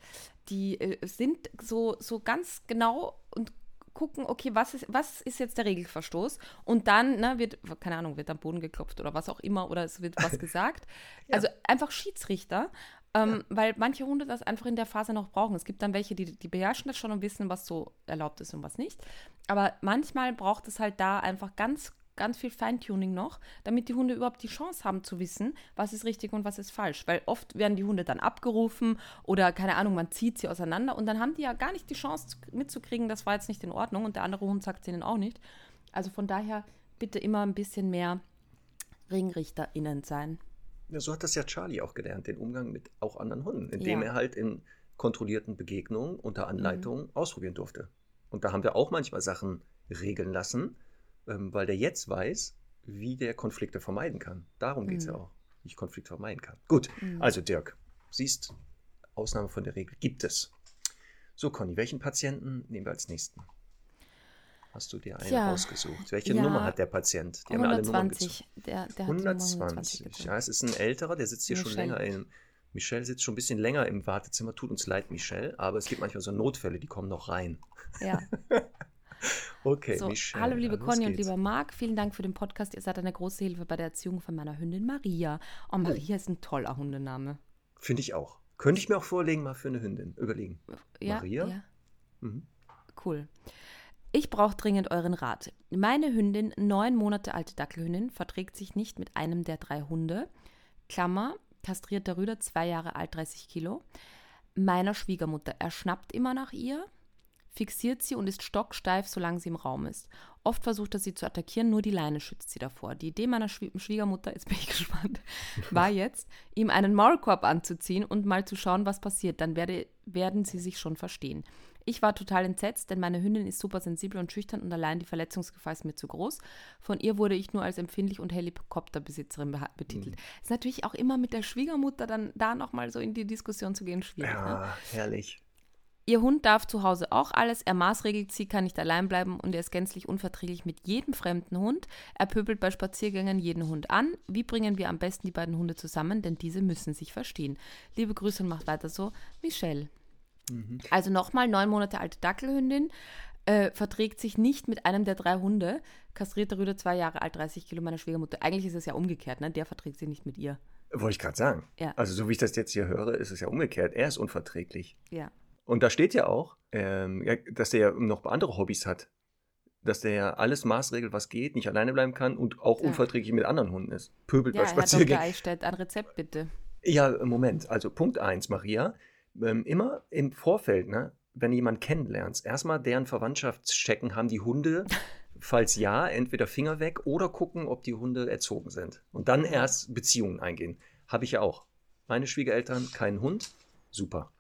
die äh, sind so, so ganz genau und gucken, okay, was ist, was ist jetzt der Regelverstoß? Und dann ne, wird, keine Ahnung, wird am Boden geklopft oder was auch immer oder es wird was gesagt. ja. Also einfach Schiedsrichter, ähm, ja. weil manche Hunde das einfach in der Phase noch brauchen. Es gibt dann welche, die, die beherrschen das schon und wissen, was so erlaubt ist und was nicht. Aber manchmal braucht es halt da einfach ganz ganz viel Feintuning noch, damit die Hunde überhaupt die Chance haben zu wissen, was ist richtig und was ist falsch. Weil oft werden die Hunde dann abgerufen oder keine Ahnung, man zieht sie auseinander und dann haben die ja gar nicht die Chance mitzukriegen, das war jetzt nicht in Ordnung und der andere Hund sagt es ihnen auch nicht. Also von daher bitte immer ein bisschen mehr RingrichterInnen sein. Ja, so hat das ja Charlie auch gelernt, den Umgang mit auch anderen Hunden, indem ja. er halt in kontrollierten Begegnungen unter Anleitung mhm. ausprobieren durfte. Und da haben wir auch manchmal Sachen regeln lassen, ähm, weil der jetzt weiß, wie der Konflikte vermeiden kann. Darum geht es mhm. ja auch, wie ich Konflikte vermeiden kann. Gut, mhm. also Dirk, siehst, Ausnahme von der Regel gibt es. So, Conny, welchen Patienten nehmen wir als nächsten? Hast du dir einen Tja, ausgesucht? Welche ja, Nummer hat der Patient? Die 120. Der, der 120. 120 ja, es ist ein älterer, der sitzt hier schon länger im, Michelle sitzt schon ein bisschen länger im Wartezimmer. Tut uns leid, Michelle, aber es gibt manchmal so Notfälle, die kommen noch rein. Ja. okay, So, Michelle. hallo liebe Conny und geht's. lieber Marc, vielen Dank für den Podcast. Ihr seid eine große Hilfe bei der Erziehung von meiner Hündin Maria. Oh, Maria ist ein toller Hundename. Finde ich auch. Könnte ich mir auch vorlegen, mal für eine Hündin. Überlegen. Ja, Maria? Ja, Mhm. cool. Ich brauche dringend euren Rat. Meine Hündin, neun Monate alte Dackelhündin, verträgt sich nicht mit einem der drei Hunde. Klammer, kastrierter Rüder, zwei Jahre alt, 30 Kilo. Meiner Schwiegermutter. Er schnappt immer nach ihr, fixiert sie und ist stocksteif, solange sie im Raum ist. Oft versucht er sie zu attackieren, nur die Leine schützt sie davor. Die Idee meiner Schwie Schwiegermutter, jetzt bin ich gespannt, war jetzt, ihm einen Maulkorb anzuziehen und mal zu schauen, was passiert. Dann werde, werden sie sich schon verstehen. Ich war total entsetzt, denn meine Hündin ist super sensibel und schüchtern und allein die Verletzungsgefahr ist mir zu groß. Von ihr wurde ich nur als empfindlich und Helikopterbesitzerin betitelt. Ist natürlich auch immer mit der Schwiegermutter dann da nochmal so in die Diskussion zu gehen schwierig. Ne? Ja, herrlich. Ihr Hund darf zu Hause auch alles. Er maßregelt sie, kann nicht allein bleiben und er ist gänzlich unverträglich mit jedem fremden Hund. Er pöbelt bei Spaziergängen jeden Hund an. Wie bringen wir am besten die beiden Hunde zusammen? Denn diese müssen sich verstehen. Liebe Grüße und macht weiter so. Michelle. Also nochmal, neun Monate alte Dackelhündin. Äh, verträgt sich nicht mit einem der drei Hunde. Kastrierte Rüde, zwei Jahre alt, 30 Kilo, meiner Schwiegermutter. Eigentlich ist es ja umgekehrt, ne? Der verträgt sie nicht mit ihr. Wollte ich gerade sagen. Ja. Also, so wie ich das jetzt hier höre, ist es ja umgekehrt. Er ist unverträglich. Ja. Und da steht ja auch, ähm, ja, dass er ja noch andere Hobbys hat. Dass der ja alles maßregelt, was geht, nicht alleine bleiben kann und auch Ja. unverträglich mit anderen Hunden ist. Pöbelt Ja, bei. Spaziergängen. Eichstätt, ein Rezept bitte. Ja, Moment. Also Punkt 1, Maria. Ähm, immer im Vorfeld, ne, wenn jemand kennenlernst, erstmal deren Verwandtschaftschecken, haben die Hunde, falls ja, entweder Finger weg oder gucken, ob die Hunde erzogen sind. Und dann erst Beziehungen eingehen. Habe ich ja auch. Meine Schwiegereltern, kein Hund, super.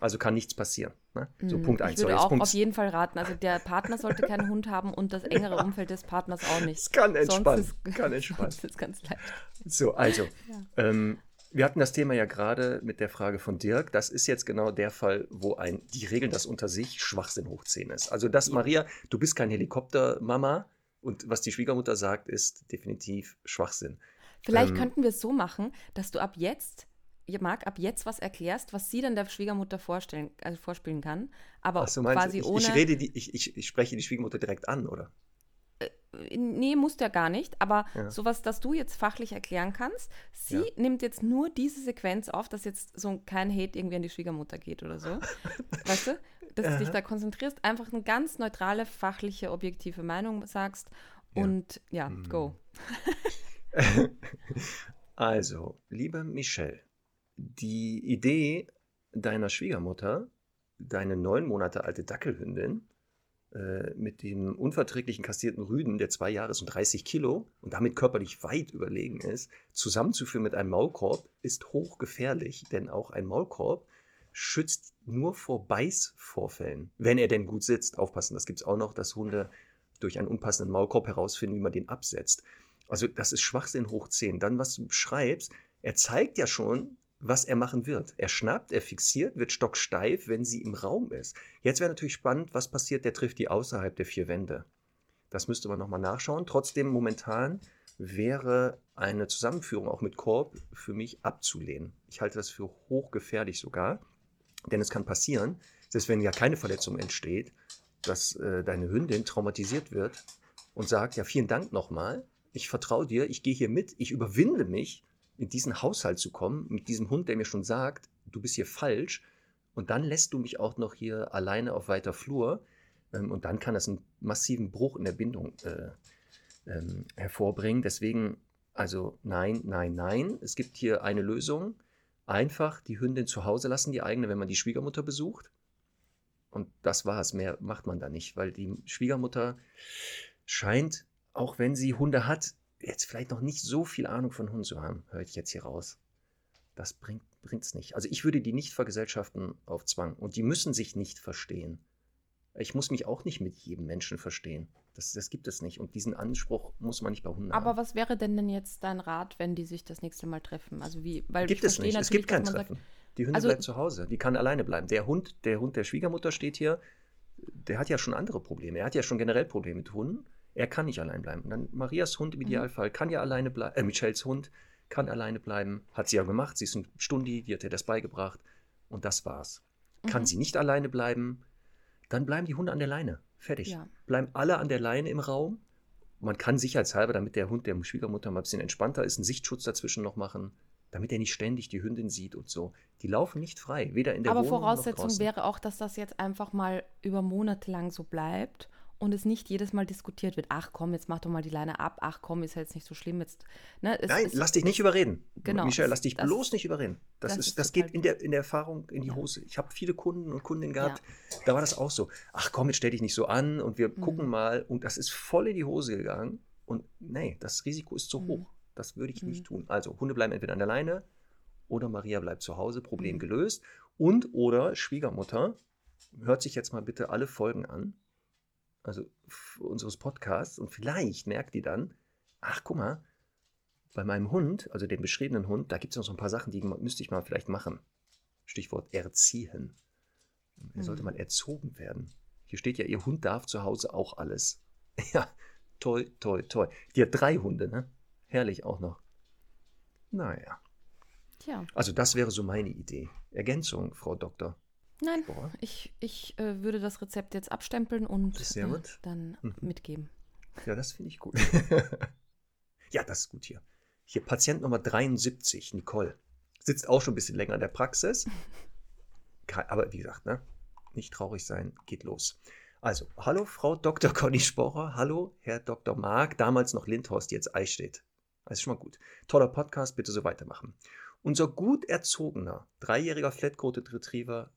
Also kann nichts passieren. Ne? So, Mm, Punkt 1. Ich würde auch auf jeden Fall raten. Also der Partner sollte keinen Hund haben und das engere Umfeld des Partners auch nicht. Es kann entspannen. Sonst ist, Kann entspannen. Sonst ist ganz leicht. So, also, ähm, wir hatten das Thema ja gerade mit der Frage von Dirk. Das ist jetzt genau der Fall, wo ein, die regeln das unter sich, Schwachsinn hoch 10 ist. Also das, Maria, du bist kein Helikoptermama und was die Schwiegermutter sagt, ist definitiv Schwachsinn. Vielleicht Ähm, könnten wir es so machen, dass du ab jetzt, ja, Marc, ab jetzt was erklärst, was sie dann der Schwiegermutter vorstellen, also vorspielen kann, aber so, quasi du, ich, ohne. ich, rede die, ich, ich, ich spreche die Schwiegermutter direkt an, oder? Nee, musst du ja gar nicht, aber Ja. sowas, das du jetzt fachlich erklären kannst. Sie Ja. nimmt jetzt nur diese Sequenz auf, dass jetzt so kein Hate irgendwie an die Schwiegermutter geht oder so. weißt du? Dass du dich Aha. da konzentrierst, einfach eine ganz neutrale, fachliche, objektive Meinung sagst Ja. und ja, Mhm. go. Also, liebe Michelle, die Idee deiner Schwiegermutter, deine neun Monate alte Dackelhündin, äh, mit dem unverträglichen kastrierten Rüden, der zwei Jahre und 30 Kilo und damit körperlich weit überlegen ist, zusammenzuführen mit einem Maulkorb, ist hochgefährlich, denn auch ein Maulkorb schützt nur vor Beißvorfällen, wenn er denn gut sitzt. Aufpassen, das gibt es auch noch, dass Hunde durch einen unpassenden Maulkorb herausfinden, wie man den absetzt. Also das ist Schwachsinn hoch 10. Dann, was du schreibst, er zeigt ja schon, was er machen wird. Er schnappt, er fixiert, wird stocksteif, wenn sie im Raum ist. Jetzt wäre natürlich spannend, was passiert, der trifft die außerhalb der vier Wände. Das müsste man nochmal nachschauen. Trotzdem, momentan wäre eine Zusammenführung auch mit Korb für mich abzulehnen. Ich halte das für hochgefährlich sogar, denn es kann passieren, selbst wenn ja keine Verletzung entsteht, dass äh, deine Hündin traumatisiert wird und sagt, ja, vielen Dank nochmal, ich vertraue dir, ich gehe hier mit, ich überwinde mich, in diesen Haushalt zu kommen, mit diesem Hund, der mir schon sagt, du bist hier falsch, und dann lässt du mich auch noch hier alleine auf weiter Flur, ähm, und dann kann das einen massiven Bruch in der Bindung äh, ähm, hervorbringen. Deswegen, also nein, nein, nein, es gibt hier eine Lösung. Einfach die Hündin zu Hause lassen, die eigene, wenn man die Schwiegermutter besucht. Und das war's. Mehr macht man da nicht, weil die Schwiegermutter scheint, auch wenn sie Hunde hat, jetzt vielleicht noch nicht so viel Ahnung von Hunden zu haben, höre ich jetzt hier raus. Das bringt es nicht. Also ich würde die nicht vergesellschaften auf Zwang. Und die müssen sich nicht verstehen. Ich muss mich auch nicht mit jedem Menschen verstehen. Das, das gibt es nicht. Und diesen Anspruch muss man nicht bei Hunden Aber haben. was wäre denn denn jetzt dein Rat, wenn die sich das nächste Mal treffen? Also wie, weil Gibt es nicht. Es gibt kein Treffen. sagt, die Hündin Also- bleibt zu Hause. Die kann alleine bleiben. Der Hund, der Hund der Schwiegermutter steht hier, der hat ja schon andere Probleme. Er hat ja schon generell Probleme mit Hunden. Er kann nicht allein bleiben. Und dann Marias Hund im Mhm. Idealfall kann ja alleine bleiben. Äh, Michels Hund kann alleine bleiben. Hat sie ja gemacht. Sie ist ein Stundi, die hat ihr das beigebracht. Und das war's. Kann Mhm. sie nicht alleine bleiben, dann bleiben die Hunde an der Leine. Fertig. Ja. Bleiben alle an der Leine im Raum. Man kann sicherheitshalber, damit der Hund der Schwiegermutter mal ein bisschen entspannter ist, einen Sichtschutz dazwischen noch machen, damit er nicht ständig die Hündin sieht und so. Die laufen nicht frei, weder in der Aber Wohnung noch Voraussetzung draußen. wäre auch, dass das jetzt einfach mal über Monate lang so bleibt und es nicht jedes Mal diskutiert wird. Ach komm, jetzt mach doch mal die Leine ab. Ach komm, ist ja jetzt nicht so schlimm. Jetzt, ne, es, Nein, es, lass dich nicht überreden. Genau, Michelle, lass dich das- bloß nicht überreden. Das, das ist, ist das geht in der, in der Erfahrung in die Ja. Hose. Ich habe viele Kunden und Kundinnen gehabt, da war das auch so. Ach komm, jetzt stell dich nicht so an und wir Mhm. gucken mal. Und das ist voll in die Hose gegangen. Und nee, das Risiko ist zu Mhm. hoch. Das würde ich Mhm. nicht tun. Also, Hunde bleiben entweder an der Leine oder Maria bleibt zu Hause, Problem Mhm. gelöst. Und oder Schwiegermutter, hört sich jetzt mal bitte alle Folgen an, also unseres Podcasts, und vielleicht merkt die dann, ach guck mal, bei meinem Hund, also dem beschriebenen Hund, da gibt es noch so ein paar Sachen, die müsste ich mal vielleicht machen. Stichwort erziehen. Er sollte Mhm. mal erzogen werden. Hier steht ja, ihr Hund darf zu Hause auch alles. Ja, toi, toi, toi. Die hat drei Hunde, ne? Herrlich auch noch. Naja, Tja, also das wäre so meine Idee. Ergänzung, Frau Doktor. Nein, Boah. ich, ich äh, würde das Rezept jetzt abstempeln und äh, dann Mhm. mitgeben. Ja, das finde ich gut. ja, das ist gut hier. Hier Patient Nummer 73, Nicole. Sitzt auch schon ein bisschen länger in der Praxis. Aber wie gesagt, ne? nicht traurig sein, geht los. Also, hallo Frau Dr. Conny Sporer, hallo Herr Dr. Mark, damals noch Lindhorst, jetzt Eichstätt. Das ist schon mal gut. Toller Podcast, bitte so weitermachen. Unser gut erzogener, dreijähriger Flat-Coated Retriever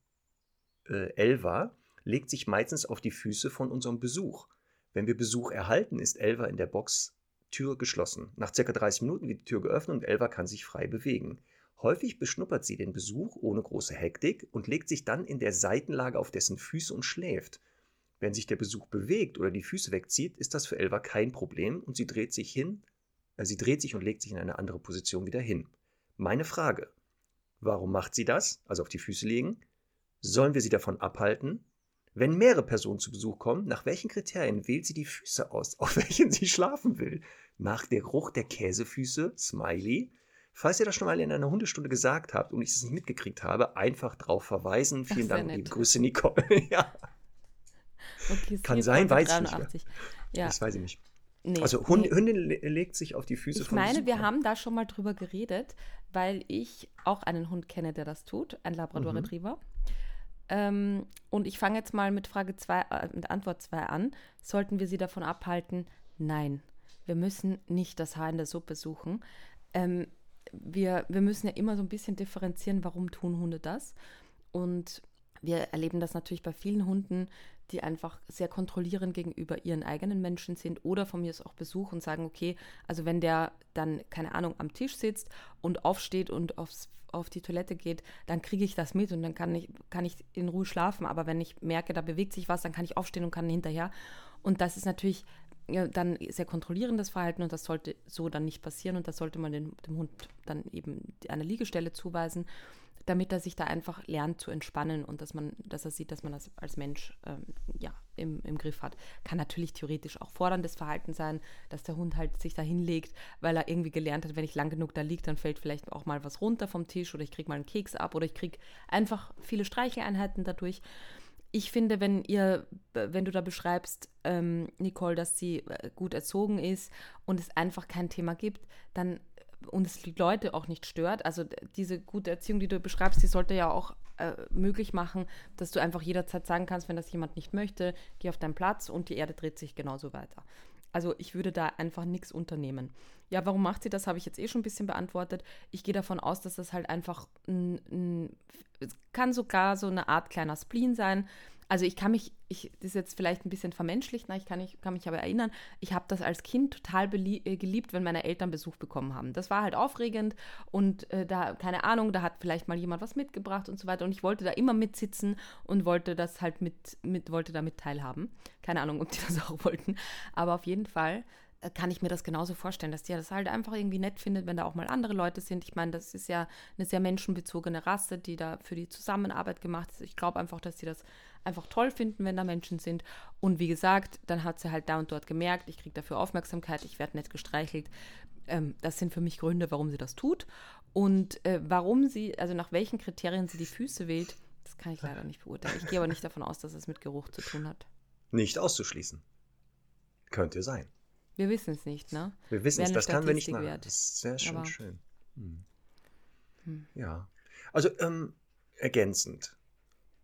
äh, Elva legt sich meistens auf die Füße von unserem Besuch. Wenn wir Besuch erhalten, ist Elva in der Box Tür geschlossen. Nach circa 30 Minuten wird die Tür geöffnet und Elva kann sich frei bewegen. Häufig beschnuppert sie den Besuch ohne große Hektik und legt sich dann in der Seitenlage auf dessen Füße und schläft. Wenn sich der Besuch bewegt oder die Füße wegzieht, ist das für Elva kein Problem und sie dreht sich hin, äh, sie dreht sich und legt sich in eine andere Position wieder hin. Meine Frage: Warum macht sie das? Also auf die Füße legen? Sollen wir sie davon abhalten? Wenn mehrere Personen zu Besuch kommen, nach welchen Kriterien wählt sie die Füße aus, auf welchen sie schlafen will? Nach der Geruch der Käsefüße? Smiley. Falls ihr das schon mal in einer Hundestunde gesagt habt und ich es nicht mitgekriegt habe, einfach drauf verweisen. Vielen Dank, nett. liebe Grüße, Nicole. ja, Okay, Kann sein, weiß ich nicht 383. Ja, das weiß ich nicht. nee, Also Hund, nee. Hündin le legt sich auf die Füße Ich von meine, wir haben da schon mal drüber geredet, weil ich auch einen Hund kenne, der das tut, ein Labrador Mhm. Ähm, und ich fange jetzt mal mit Frage 2, äh, mit Antwort 2 an. Sollten wir sie davon abhalten? Nein. Wir müssen nicht das Haar in der Suppe suchen. Ähm, wir, wir müssen ja immer so ein bisschen differenzieren, warum tun Hunde das. Und wir erleben das natürlich bei vielen Hunden, die einfach sehr kontrollierend gegenüber ihren eigenen Menschen sind oder von mir ist auch Besuch und sagen, okay, also wenn der dann, keine Ahnung, am Tisch sitzt und aufsteht und aufs, auf die Toilette geht, dann kriege ich das mit und dann kann ich, kann ich in Ruhe schlafen. Aber wenn ich merke, da bewegt sich was, dann kann ich aufstehen und kann hinterher. Und das ist natürlich dann sehr kontrollierendes Verhalten und das sollte so dann nicht passieren und das sollte man dem, dem Hund dann eben eine Liegestelle zuweisen, damit er sich da einfach lernt zu entspannen und dass man, dass er sieht, dass man das als Mensch ähm, ja, im, im Griff hat. Kann natürlich theoretisch auch forderndes Verhalten sein, dass der Hund halt sich da hinlegt, weil er irgendwie gelernt hat, wenn ich lang genug da liege, dann fällt vielleicht auch mal was runter vom Tisch oder ich kriege mal einen Keks ab oder ich kriege einfach viele Streicheleinheiten dadurch ich finde, wenn ihr, wenn du da beschreibst, ähm, Nicole, dass sie äh, gut erzogen ist und es einfach kein Thema gibt, dann und es die Leute auch nicht stört, also diese gute Erziehung, die du beschreibst, die sollte ja auch äh, möglich machen, dass du einfach jederzeit sagen kannst, wenn das jemand nicht möchte, geh auf deinen Platz und die Erde dreht sich genauso weiter. Also ich würde da einfach nichts unternehmen. Ja, warum macht sie das, habe ich jetzt eh schon ein bisschen beantwortet. Ich gehe davon aus, dass das halt einfach ein, ein, kann sogar so eine Art kleiner Spleen sein. Also ich kann mich, ich, das ist jetzt vielleicht ein bisschen vermenschlicht, na, ich kann, ich kann mich aber erinnern, ich habe das als Kind total äh, geliebt, wenn meine Eltern Besuch bekommen haben. Das war halt aufregend und äh, da, keine Ahnung, da hat vielleicht mal jemand was mitgebracht und so weiter und ich wollte da immer mitsitzen und wollte das halt mit, mit wollte damit teilhaben. Keine Ahnung, ob die das auch wollten, aber auf jeden Fall äh, kann ich mir das genauso vorstellen, dass die das halt einfach irgendwie nett findet, wenn da auch mal andere Leute sind. Ich meine, das ist ja eine sehr menschenbezogene Rasse, die da für die Zusammenarbeit gemacht ist. Ich glaube einfach, dass sie das einfach toll finden, wenn da Menschen sind. Und wie gesagt, dann hat sie halt da und dort gemerkt, ich kriege dafür Aufmerksamkeit, ich werde nett gestreichelt. Ähm, das sind für mich Gründe, warum sie das tut. Und äh, warum sie, also nach welchen Kriterien sie die Füße wählt, das kann ich leider nicht beurteilen. Ich gehe aber nicht davon aus, dass es mit Geruch zu tun hat. Nicht auszuschließen. Könnte sein. Wir wissen es nicht, ne? Wir wissen es, das kann wir nicht nach. Das ist sehr schön, schön. Hm. Hm. Ja. Also ähm, ergänzend.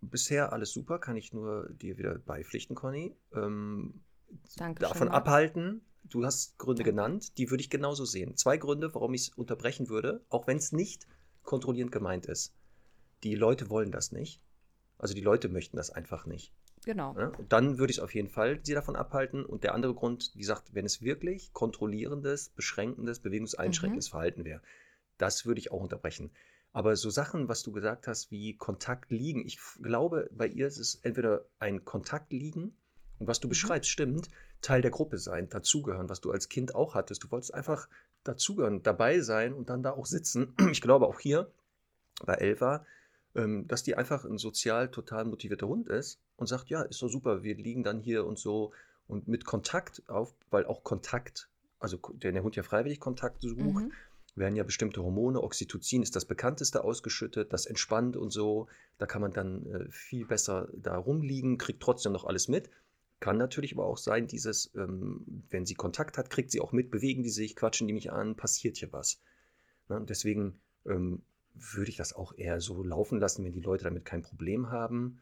Bisher alles super, kann ich nur dir wieder beipflichten, Conny. Ähm, Dankeschön, davon abhalten. Du hast Gründe Danke. genannt, die würde ich genauso sehen. Zwei Gründe, warum ich es unterbrechen würde, auch wenn es nicht kontrollierend gemeint ist. Die Leute wollen das nicht. Also die Leute möchten das einfach nicht. Genau. Ja, und dann würde ich auf jeden Fall sie davon abhalten. Und der andere Grund, wie gesagt, wenn es wirklich kontrollierendes, beschränkendes, bewegungseinschränkendes mhm. Verhalten wäre, das würde ich auch unterbrechen. Aber so Sachen, was du gesagt hast, wie Kontakt liegen, ich glaube, bei ihr ist es entweder ein Kontakt liegen und was du mhm. beschreibst, stimmt, Teil der Gruppe sein, dazugehören, was du als Kind auch hattest. Du wolltest einfach dazugehören, dabei sein und dann da auch sitzen. Ich glaube auch hier bei Elva, ähm, dass die einfach ein sozial total motivierter Hund ist und sagt, ja, ist so super, wir liegen dann hier und so und mit Kontakt auf, weil auch Kontakt, also der, der Hund ja freiwillig Kontakt sucht, mhm werden ja bestimmte Hormone, Oxytocin ist das bekannteste ausgeschüttet, das entspannt und so. Da kann man dann äh, viel besser da rumliegen, kriegt trotzdem noch alles mit. Kann natürlich aber auch sein, dieses, ähm, wenn sie Kontakt hat, kriegt sie auch mit, bewegen die sich, quatschen die mich an, passiert hier was. Na, ne, deswegen ähm, würde ich das auch eher so laufen lassen, wenn die Leute damit kein Problem haben.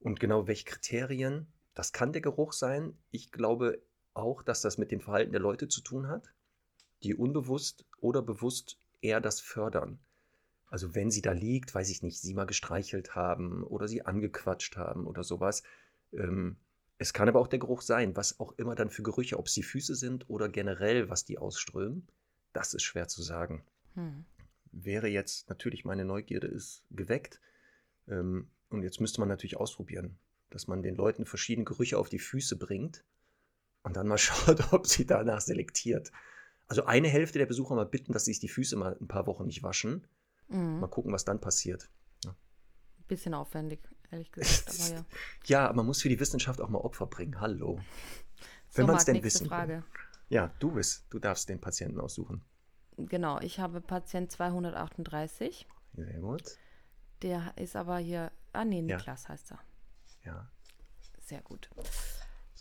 Und genau welche Kriterien, das kann der Geruch sein. Ich glaube auch, dass das mit dem Verhalten der Leute zu tun hat die unbewusst oder bewusst eher das fördern. Also wenn sie da liegt, weiß ich nicht, sie mal gestreichelt haben oder sie angequatscht haben oder sowas. Ähm, es kann aber auch der Geruch sein, was auch immer dann für Gerüche, ob es die Füße sind oder generell, was die ausströmen, das ist schwer zu sagen. Hm. Wäre jetzt natürlich meine Neugierde ist geweckt ähm, und jetzt müsste man natürlich ausprobieren, dass man den Leuten verschiedene Gerüche auf die Füße bringt und dann mal schaut, ob sie danach selektiert. Also eine Hälfte der Besucher mal bitten, dass sie sich die Füße mal ein paar Wochen nicht waschen. Mhm. Mal gucken, was dann passiert. Ja. Bisschen aufwendig, ehrlich gesagt. Aber ja. ja, aber man muss für die Wissenschaft auch mal Opfer bringen. Hallo. Wenn so, man es denn wissen Frage. Kann. Ja, du bist. Du darfst den Patienten aussuchen. Genau, ich habe Patient 238. Sehr gut. Der ist aber hier. Ah, nee, Niklas ja. heißt er. Ja. Sehr gut.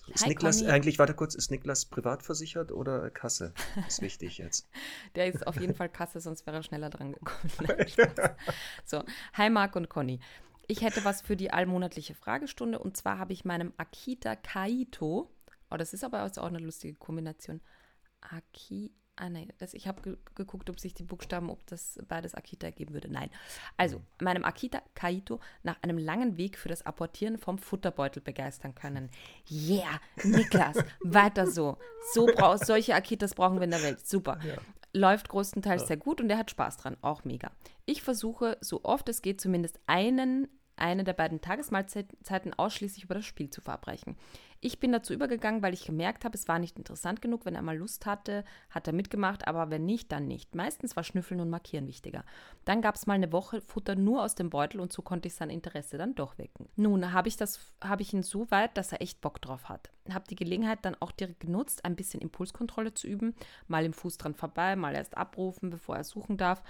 Ist Hi, Niklas Conny. eigentlich, warte kurz, ist Niklas privat versichert oder Kasse? Ist wichtig jetzt. Der ist auf jeden Fall Kasse, sonst wäre er schneller dran gekommen. so, hi Marc und Conny. Ich hätte was für die allmonatliche Fragestunde und zwar habe ich meinem Akita Kaito, oh, das ist aber auch eine lustige Kombination. Akita Ah nein, das, ich habe ge geguckt, ob sich die Buchstaben, ob das beides Akita geben würde. Nein. Also, meinem Akita Kaito nach einem langen Weg für das Apportieren vom Futterbeutel begeistern können. Yeah, Niklas, weiter so. So brauchst solche Akitas brauchen wir in der Welt. Super. Ja. Läuft größtenteils ja. sehr gut und er hat Spaß dran. Auch mega. Ich versuche, so oft es geht, zumindest einen eine der beiden Tagesmahlzeiten ausschließlich über das Spiel zu verabreichen. Ich bin dazu übergegangen, weil ich gemerkt habe, es war nicht interessant genug. Wenn er mal Lust hatte, hat er mitgemacht, aber wenn nicht, dann nicht. Meistens war Schnüffeln und Markieren wichtiger. Dann gab es mal eine Woche Futter nur aus dem Beutel und so konnte ich sein Interesse dann doch wecken. Nun habe ich, das, habe ich ihn so weit, dass er echt Bock drauf hat. Habe die Gelegenheit dann auch direkt genutzt, ein bisschen Impulskontrolle zu üben. Mal im Fuß dran vorbei, mal erst abrufen, bevor er suchen darf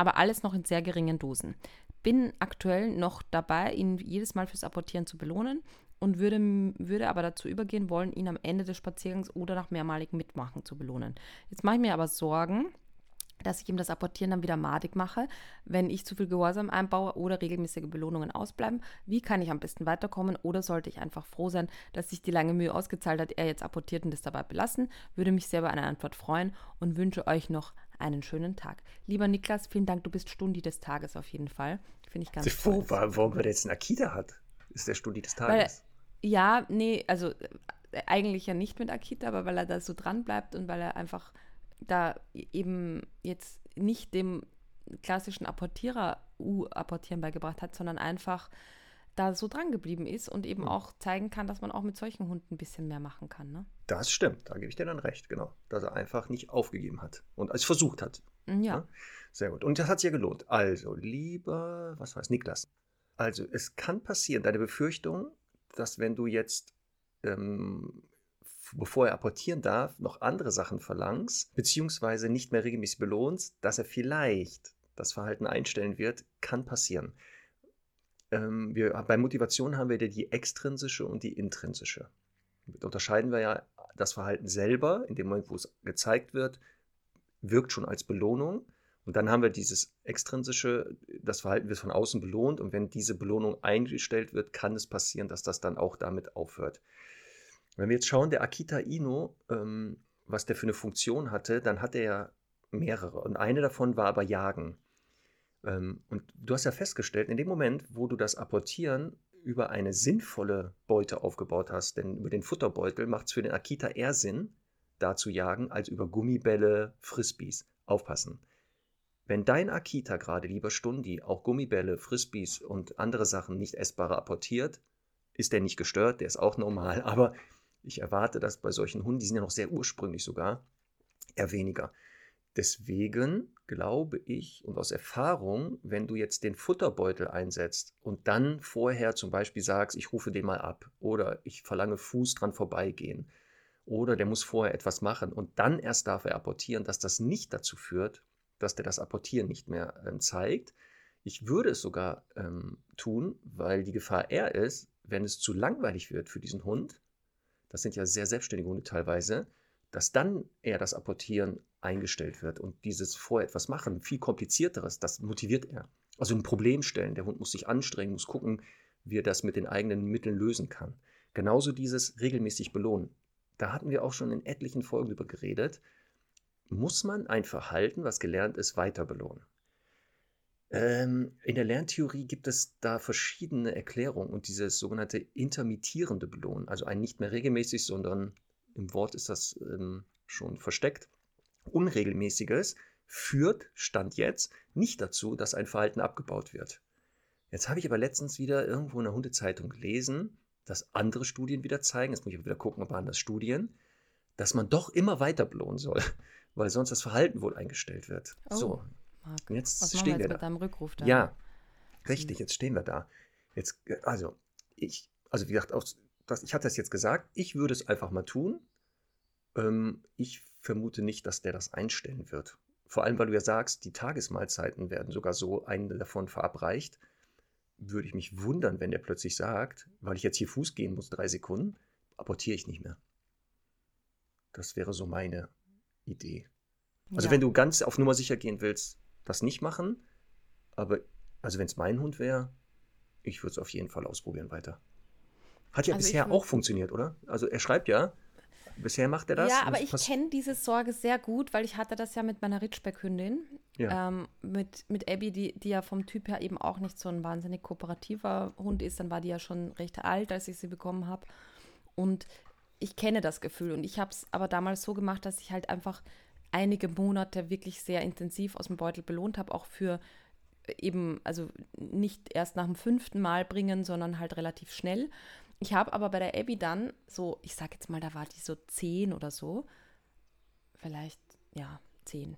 aber alles noch in sehr geringen Dosen. Bin aktuell noch dabei, ihn jedes Mal fürs Apportieren zu belohnen und würde, würde aber dazu übergehen wollen, ihn am Ende des Spaziergangs oder nach mehrmaligem Mitmachen zu belohnen. Jetzt mache ich mir aber Sorgen, dass ich ihm das Apportieren dann wieder madig mache, wenn ich zu viel Gehorsam einbaue oder regelmäßige Belohnungen ausbleiben. Wie kann ich am besten weiterkommen oder sollte ich einfach froh sein, dass sich die lange Mühe ausgezahlt hat, er jetzt apportiert und das dabei belassen? Würde mich sehr über eine Antwort freuen und wünsche euch noch einen schönen Tag. Lieber Niklas, vielen Dank, du bist Stundi des Tages auf jeden Fall. Finde ich ganz toll. Wo, warum er jetzt einen Akita hat, ist der Stundi des Tages. Weil, ja, nee, also äh, eigentlich ja nicht mit Akita, aber weil er da so dran bleibt und weil er einfach da eben jetzt nicht dem klassischen Apportierer U-Apportieren beigebracht hat, sondern einfach da so dran geblieben ist und eben hm. auch zeigen kann, dass man auch mit solchen Hunden ein bisschen mehr machen kann. Ne? Das stimmt, da gebe ich dir dann recht, genau. Dass er einfach nicht aufgegeben hat und es versucht hat. Mm, ja. ja. Sehr gut. Und das hat sich ja gelohnt. Also, lieber, was weiß Niklas. Also, es kann passieren, deine Befürchtung dass wenn du jetzt, ähm, bevor er apportieren darf, noch andere Sachen verlangst, beziehungsweise nicht mehr regelmäßig belohnst, dass er vielleicht das Verhalten einstellen wird, kann passieren. Ähm, wir, bei Motivation haben wir die extrinsische und die intrinsische. Da unterscheiden wir ja das Verhalten selber, in dem Moment, wo es gezeigt wird, wirkt schon als Belohnung. Und dann haben wir dieses extrinsische, das Verhalten wird von außen belohnt. Und wenn diese Belohnung eingestellt wird, kann es passieren, dass das dann auch damit aufhört. Wenn wir jetzt schauen, der Akita Ino, ähm, was der für eine Funktion hatte, dann hat er ja mehrere. Und eine davon war aber Jagen. Ähm, und du hast ja festgestellt, in dem Moment, wo du das Apportieren über eine sinnvolle Beute aufgebaut hast, denn über den Futterbeutel macht es für den Akita eher Sinn, da zu jagen, als über Gummibälle, Frisbees. Aufpassen. Wenn dein Akita gerade, lieber Stundi, auch Gummibälle, Frisbees und andere Sachen nicht essbare apportiert, ist der nicht gestört, der ist auch normal, aber ich erwarte dass bei solchen Hunden, die sind ja noch sehr ursprünglich sogar, eher weniger. Deswegen glaube ich und aus Erfahrung, wenn du jetzt den Futterbeutel einsetzt und dann vorher zum Beispiel sagst, ich rufe den mal ab oder ich verlange Fuß dran vorbeigehen oder der muss vorher etwas machen und dann erst darf er apportieren, dass das nicht dazu führt, dass der das Apportieren nicht mehr äh, zeigt. Ich würde es sogar ähm, tun, weil die Gefahr eher ist, wenn es zu langweilig wird für diesen Hund, das sind ja sehr selbstständige Hunde teilweise, dass dann eher das Apportieren eingestellt wird und dieses vor etwas machen, viel komplizierteres, das motiviert er. Also ein Problem stellen, der Hund muss sich anstrengen, muss gucken, wie er das mit den eigenen Mitteln lösen kann. Genauso dieses regelmäßig belohnen. Da hatten wir auch schon in etlichen Folgen über geredet. Muss man ein Verhalten, was gelernt ist, weiter belohnen? Ähm, in der Lerntheorie gibt es da verschiedene Erklärungen und dieses sogenannte intermittierende Belohnen, also ein nicht mehr regelmäßig, sondern im Wort ist das ähm, schon versteckt, unregelmäßiges führt, Stand jetzt, nicht dazu, dass ein Verhalten abgebaut wird. Jetzt habe ich aber letztens wieder irgendwo in der Hundezeitung gelesen, dass andere Studien wieder zeigen, jetzt muss ich wieder gucken, ob waren das Studien, dass man doch immer weiter belohnen soll, weil sonst das Verhalten wohl eingestellt wird. Oh, so, Marc, jetzt was stehen wir, jetzt wir mit da. deinem Rückruf da? Ja, richtig, jetzt stehen wir da. Jetzt, also, ich, also wie gesagt, aus, das, ich hatte das jetzt gesagt, ich würde es einfach mal tun. Ähm, ich vermute nicht, dass der das einstellen wird. Vor allem, weil du ja sagst, die Tagesmahlzeiten werden sogar so eine davon verabreicht. Würde ich mich wundern, wenn der plötzlich sagt, weil ich jetzt hier Fuß gehen muss, drei Sekunden, apportiere ich nicht mehr. Das wäre so meine Idee. Also ja. wenn du ganz auf Nummer sicher gehen willst, das nicht machen. Aber also wenn es mein Hund wäre, ich würde es auf jeden Fall ausprobieren weiter. Hat ja also bisher auch funktioniert, oder? Also er schreibt ja, bisher macht er das. Ja, aber ich kenne diese Sorge sehr gut, weil ich hatte das ja mit meiner Ritschbeck-Hündin, ja. ähm, mit, mit Abby, die, die ja vom Typ her eben auch nicht so ein wahnsinnig kooperativer Hund ist. Dann war die ja schon recht alt, als ich sie bekommen habe. Und ich kenne das Gefühl. Und ich habe es aber damals so gemacht, dass ich halt einfach einige Monate wirklich sehr intensiv aus dem Beutel belohnt habe, auch für eben, also nicht erst nach dem fünften Mal bringen, sondern halt relativ schnell. Ich habe aber bei der Abby dann so, ich sag jetzt mal, da war die so zehn oder so, vielleicht, ja, zehn.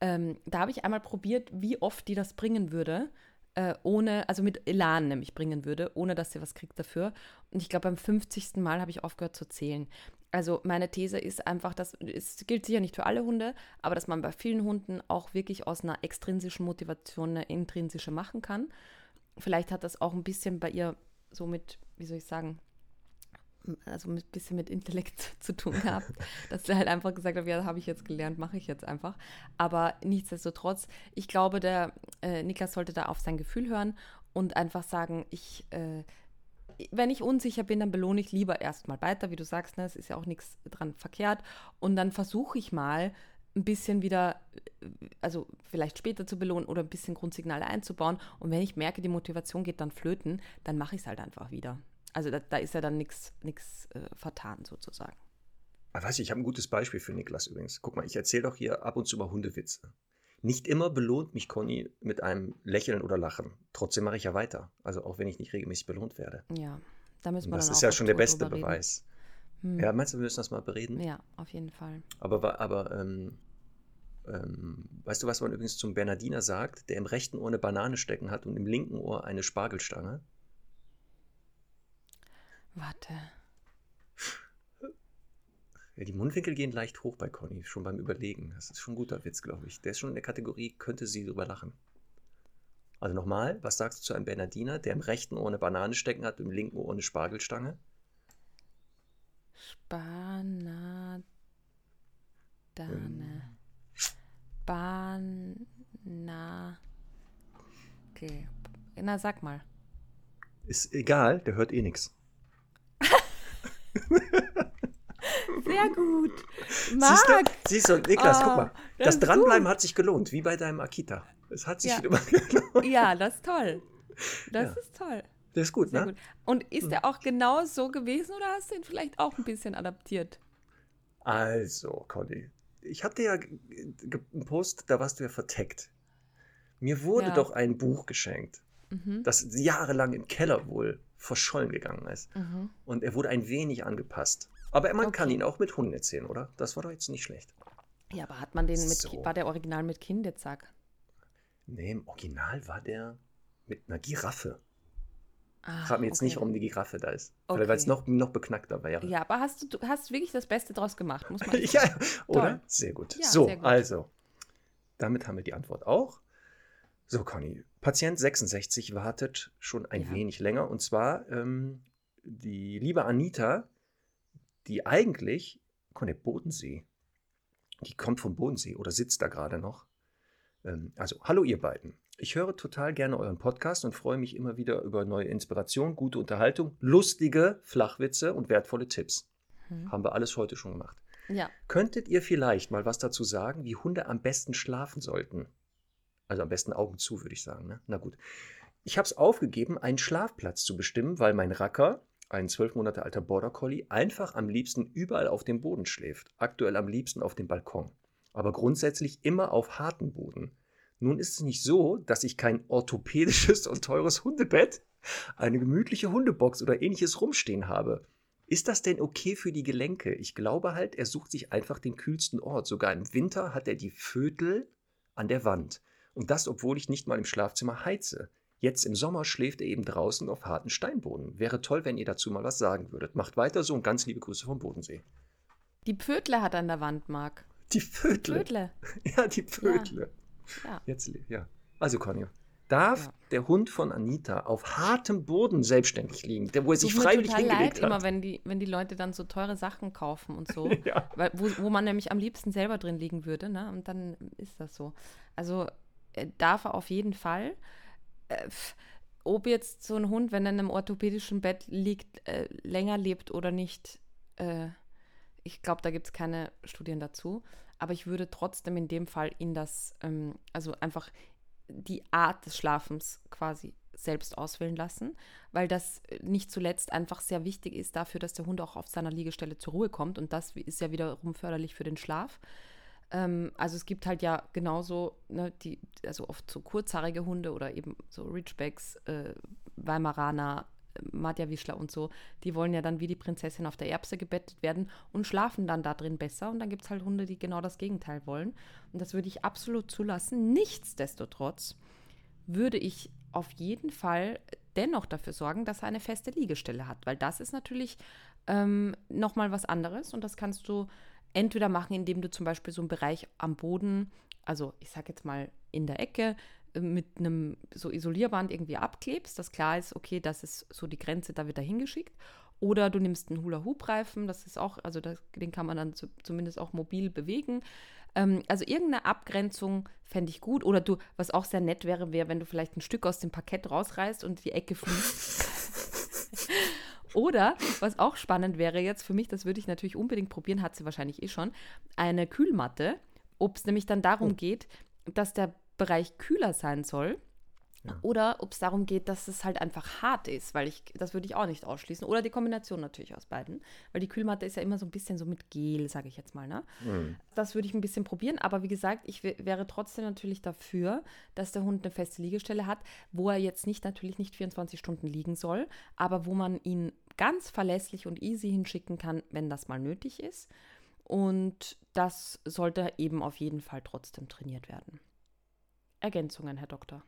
Ähm, da habe ich einmal probiert, wie oft die das bringen würde, äh, ohne, also mit Elan nämlich bringen würde, ohne dass sie was kriegt dafür. Und ich glaube, beim 50. Mal habe ich aufgehört zu zählen. Also meine These ist einfach, dass es gilt sicher nicht für alle Hunde, aber dass man bei vielen Hunden auch wirklich aus einer extrinsischen Motivation eine intrinsische machen kann. Vielleicht hat das auch ein bisschen bei ihr so mit, wie soll ich sagen, also ein bisschen mit Intellekt zu tun gehabt, dass sie halt einfach gesagt hat, ja, habe ich jetzt gelernt, mache ich jetzt einfach. Aber nichtsdestotrotz, ich glaube, der äh, Niklas sollte da auf sein Gefühl hören und einfach sagen, ich äh, wenn ich unsicher bin, dann belohne ich lieber erstmal weiter, wie du sagst, ne, es ist ja auch nichts dran verkehrt. Und dann versuche ich mal ein bisschen wieder, also vielleicht später zu belohnen oder ein bisschen Grundsignale einzubauen. Und wenn ich merke, die Motivation geht dann flöten, dann mache ich es halt einfach wieder. Also da, da ist ja dann nichts äh, vertan sozusagen. Ah, weiß ich, ich habe ein gutes Beispiel für Niklas übrigens. Guck mal, ich erzähle doch hier ab und zu mal Hundewitze. Nicht immer belohnt mich Conny mit einem Lächeln oder Lachen. Trotzdem mache ich ja weiter. Also auch wenn ich nicht regelmäßig belohnt werde. Ja, da müssen wir Das ist ja schon der beste Beweis. Hm. Ja, meinst du, wir müssen das mal bereden? Ja, auf jeden Fall. Aber, aber ähm, ähm, weißt du, was man übrigens zum Bernardiner sagt, der im rechten Ohr eine Banane stecken hat und im linken Ohr eine Spargelstange? Warte. Ja, die Mundwinkel gehen leicht hoch bei Conny, schon beim Überlegen. Das ist schon ein guter Witz, glaube ich. Der ist schon in der Kategorie, könnte sie drüber lachen. Also nochmal, was sagst du zu einem Bernardiner, der im rechten Ohr eine Banane stecken hat, im linken Ohr eine Spargelstange? Spanadane. Ähm. Bana. Okay. Na, sag mal. Ist egal, der hört eh nichts. Sehr gut. Siehst du, Marc. siehst du, Niklas, Oh, guck mal. das Dranbleiben gut. hat sich gelohnt, wie bei deinem Akita. Es hat sich Ja. mal gelohnt. Ja, das ist toll. Das Ja. ist toll. Der ist gut, Sehr ne? gut. Und ist der auch genau so gewesen oder hast du ihn vielleicht auch ein bisschen adaptiert? Also, Conny, ich hatte ja einen Post, da warst du ja verteckt. Mir wurde Ja. doch ein Buch geschenkt, Mhm. das jahrelang im Keller wohl verschollen gegangen ist. Mhm. Und er wurde ein wenig angepasst. Aber man kann Okay. ihn auch mit Hunden erzählen, oder? Das war doch jetzt nicht schlecht. Ja, aber hat man den mit, So. war der Original mit Kindezack? Nee, im Original war der mit einer Giraffe. Ah, Ich frage mich jetzt okay. nicht, warum die Giraffe da ist. Okay. weil es noch, noch beknackter wäre. Ja, aber hast du, hast wirklich das Beste draus gemacht, muss man ja, oder? Toll. Sehr gut. Ja, so, sehr gut. also, damit haben wir die Antwort auch. So, Conny, Patient 66 wartet schon ein Ja. wenig länger. Und zwar ähm, die liebe Anita, die eigentlich, Conny, Bodensee, die kommt vom Bodensee oder sitzt da gerade noch. Ähm, also, hallo ihr beiden. Ich höre total gerne euren Podcast und freue mich immer wieder über neue Inspiration, gute Unterhaltung, lustige Flachwitze und wertvolle Tipps. Hm. Haben wir alles heute schon gemacht. Ja, Könntet ihr vielleicht mal was dazu sagen, wie Hunde am besten schlafen sollten? Also am besten Augen zu, würde ich sagen. Ne? Na gut. Ich habe es aufgegeben, einen Schlafplatz zu bestimmen, weil mein Racker, ein zwölf Monate alter Border Collie, einfach am liebsten überall auf dem Boden schläft. Aktuell am liebsten auf dem Balkon. Aber grundsätzlich immer auf harten Boden. Nun ist es nicht so, dass ich kein orthopädisches und teures Hundebett, eine gemütliche Hundebox oder ähnliches rumstehen habe. Ist das denn okay für die Gelenke? Ich glaube halt, er sucht sich einfach den kühlsten Ort. Sogar im Winter hat er die Vögel an der Wand. Und das, obwohl ich nicht mal im Schlafzimmer heize. Jetzt im Sommer schläft er eben draußen auf harten Steinboden. Wäre toll, wenn ihr dazu mal was sagen würdet. Macht weiter so und ganz liebe Grüße vom Bodensee. die Pödle hat an der Wand, Marc. Die Vögel. Pödle. Ja, die Vögel. Ja. Jetzt, ja. Also, Conny, darf Ja. der Hund von Anita auf hartem Boden selbstständig liegen, wo er sich freiwillig total leid, hingelegt immer hat? wenn die, wenn die Leute dann so teure Sachen kaufen und so. Ja. Weil, wo, wo man nämlich am liebsten selber drin liegen würde, ne? Und dann ist das so. Also darf er auf jeden Fall. Äh, ob jetzt so ein Hund, wenn er in einem orthopädischen Bett liegt, äh, länger lebt oder nicht, äh, ich glaube, da gibt es keine Studien dazu. Aber ich würde trotzdem in dem Fall ihn das, ähm, also einfach die Art des Schlafens quasi selbst auswählen lassen, weil das äh, nicht zuletzt einfach sehr wichtig ist dafür, dass der Hund auch auf seiner Liegestelle zur Ruhe kommt und das ist ja wiederum förderlich für den Schlaf. Ähm, also es gibt halt ja genauso, ne, die, also oft so kurzhaarige Hunde oder eben so Ridgebacks, äh, Weimaraner, äh, Madja-Wischler und so, die wollen ja dann wie die Prinzessin auf der Erbse gebettet werden und schlafen dann da drin besser. Und dann gibt es halt Hunde, die genau das Gegenteil wollen. Und das würde ich absolut zulassen. Nichtsdestotrotz würde ich auf jeden Fall dennoch dafür sorgen, dass er eine feste Liegestelle hat, weil das ist natürlich ähm, nochmal was anderes und das kannst du entweder machen, indem du zum Beispiel so einen Bereich am Boden, also ich sag jetzt mal in der Ecke, äh, mit einem so Isolierband irgendwie abklebst, dass klar ist, okay, das ist so die Grenze, da wird er hingeschickt. Oder du nimmst einen Hula-Hoop-Reifen, das ist auch, also das, den kann man dann zu, zumindest auch mobil bewegen. Ähm, also irgendeine Abgrenzung fände ich gut. Oder du, was auch sehr nett wäre, wäre, wenn du vielleicht ein Stück aus dem Parkett rausreißt und die Ecke fließt. Oder, was auch spannend wäre jetzt für mich, das würde ich natürlich unbedingt probieren, hat sie wahrscheinlich eh schon, eine Kühlmatte, ob es nämlich dann darum Oh. geht, dass der Bereich kühler sein soll. Ja. Oder ob es darum geht, dass es halt einfach hart ist, weil ich, das würde ich auch nicht ausschließen. Oder die Kombination natürlich aus beiden. Weil die Kühlmatte ist ja immer so ein bisschen so mit Gel, sage ich jetzt mal, ne? Hm. Das würde ich ein bisschen probieren, aber wie gesagt, ich wä- wäre trotzdem natürlich dafür, dass der Hund eine feste Liegestelle hat, wo er jetzt nicht natürlich nicht 24 Stunden liegen soll, aber wo man ihn ganz verlässlich und easy hinschicken kann, wenn das mal nötig ist. Und das sollte eben auf jeden Fall trotzdem trainiert werden. Ergänzungen, Herr Doktor.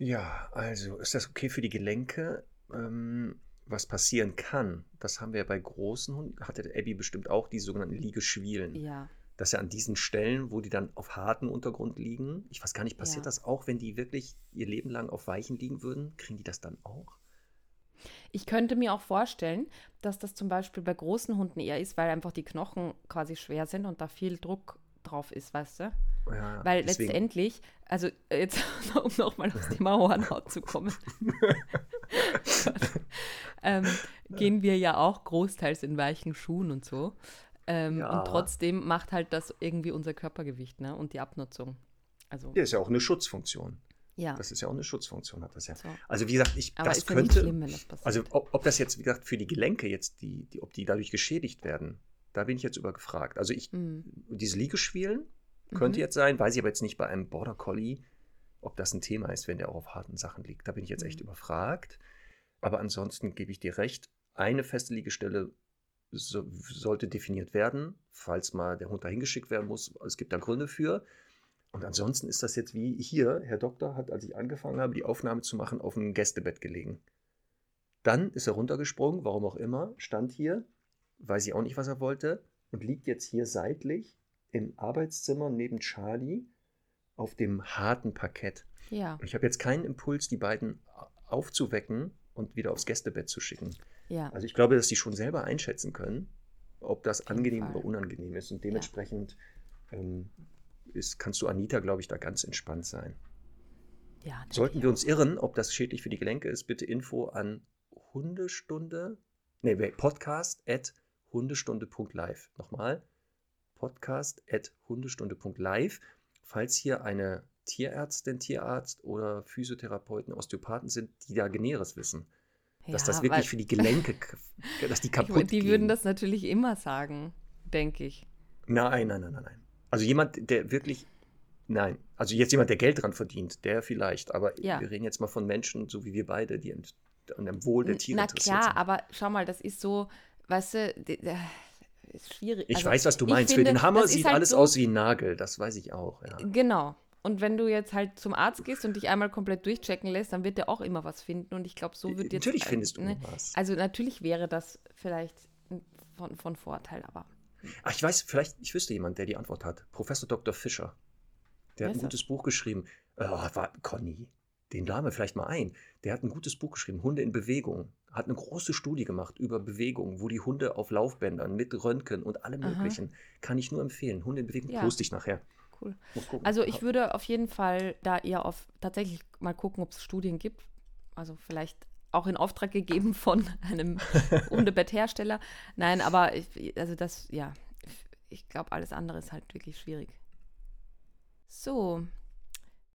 Ja, also ist das okay für die Gelenke? Ähm, was passieren kann, das haben wir bei großen Hunden, hatte Abby bestimmt auch, die sogenannten Liegeschwielen. Ja. Dass ja an diesen Stellen, wo die dann auf harten Untergrund liegen, ich weiß gar nicht, passiert Ja. das auch, wenn die wirklich ihr Leben lang auf Weichen liegen würden? Kriegen die das dann auch? Ich könnte mir auch vorstellen, dass das zum Beispiel bei großen Hunden eher ist, weil einfach die Knochen quasi schwer sind und da viel Druck drauf ist, weißt du? Ja, Weil deswegen- letztendlich, also jetzt, um nochmal aufs Thema Hornhaut zu kommen, ähm, gehen wir ja auch großteils in weichen Schuhen und so. Ähm, Ja. Und trotzdem macht halt das irgendwie unser Körpergewicht ne? und die Abnutzung. Also, Ja, ist ja auch eine Schutzfunktion. ja. Das ist ja auch eine Schutzfunktion, hat das ja. So. Also wie gesagt, ich, Aber das könnte, nicht schlimm, das also ob, ob das jetzt, wie gesagt, für die Gelenke jetzt, die, die, ob die dadurch geschädigt werden, da bin ich jetzt über gefragt. Also ich, Mhm. diese Liegeschwielen könnte Mhm. jetzt sein, weiß ich aber jetzt nicht bei einem Border Collie, ob das ein Thema ist, wenn der auch auf harten Sachen liegt. Da bin ich jetzt echt Mhm. überfragt. Aber ansonsten gebe ich dir recht, eine feste Liegestelle so, sollte definiert werden, falls mal der Hund dahin geschickt werden muss. Es gibt da Gründe für. Und ansonsten ist das jetzt wie hier, Herr Doktor hat, als ich angefangen habe, die Aufnahme zu machen, auf dem Gästebett gelegen. Dann ist er runtergesprungen, warum auch immer, stand hier, weiß ich auch nicht, was er wollte, und liegt jetzt hier seitlich im Arbeitszimmer neben Charlie auf dem harten Parkett. ja, Und ich habe jetzt keinen Impuls, die beiden aufzuwecken und wieder aufs Gästebett zu schicken. ja. Also ich glaube, dass die schon selber einschätzen können, ob das angenehm Fall. oder unangenehm ist. Und dementsprechend ähm, ist, kannst du Anita, glaube ich, da ganz entspannt sein. ja Sollten wir uns irren, ob das schädlich für die Gelenke ist, bitte Info an Hundestunde, nee, podcast at hundestunde.live. Nochmal, podcast at hundestunde.live. Falls hier eine Tierärztin, Tierarzt oder Physiotherapeuten, Osteopathen sind, die da Genäheres wissen. dass ja, das wirklich für die Gelenke, dass die Ich kaputt meine, die gehen. würden das natürlich immer sagen, denke ich. Nein, nein, nein, nein, nein. Also jemand, der wirklich, nein, also jetzt jemand, der Geld dran verdient, der vielleicht, aber Ja. wir reden jetzt mal von Menschen, so wie wir beide, die an, an dem Wohl der Tiere Na interessiert klar, sind. aber schau mal, das ist so, weißt du, ist schwierig. Ich Also, weiß, was du meinst. Für finde, den Hammer sieht halt alles so- aus wie ein Nagel, das weiß ich auch. Ja. Genau. Und wenn du jetzt halt zum Arzt gehst und dich einmal komplett durchchecken lässt, dann wird der auch immer was finden. Und ich glaube, so wird jetzt. Natürlich äh, findest du ne? was. Also natürlich wäre das vielleicht von, von Vorteil, aber. Ach, ich weiß, vielleicht, ich wüsste jemand, der die Antwort hat. Professor Dr. Fischer. Der Wer hat ein ist das? gutes Buch geschrieben. Äh, war, Conny, den laden wir vielleicht mal ein. Der hat ein gutes Buch geschrieben, Hunde in Bewegung. Hat eine große Studie gemacht über Bewegung, wo die Hunde auf Laufbändern mit Röntgen und allem Aha. möglichen. Kann ich nur empfehlen. Hunde in Bewegung, Ja. poste ich nachher. Cool. Also ich würde auf jeden Fall da eher auf tatsächlich mal gucken, ob es Studien gibt. Also vielleicht auch in Auftrag gegeben von einem Hundebetthersteller. Nein, aber ich, also das, ja, ich glaube, alles andere ist halt wirklich schwierig. So,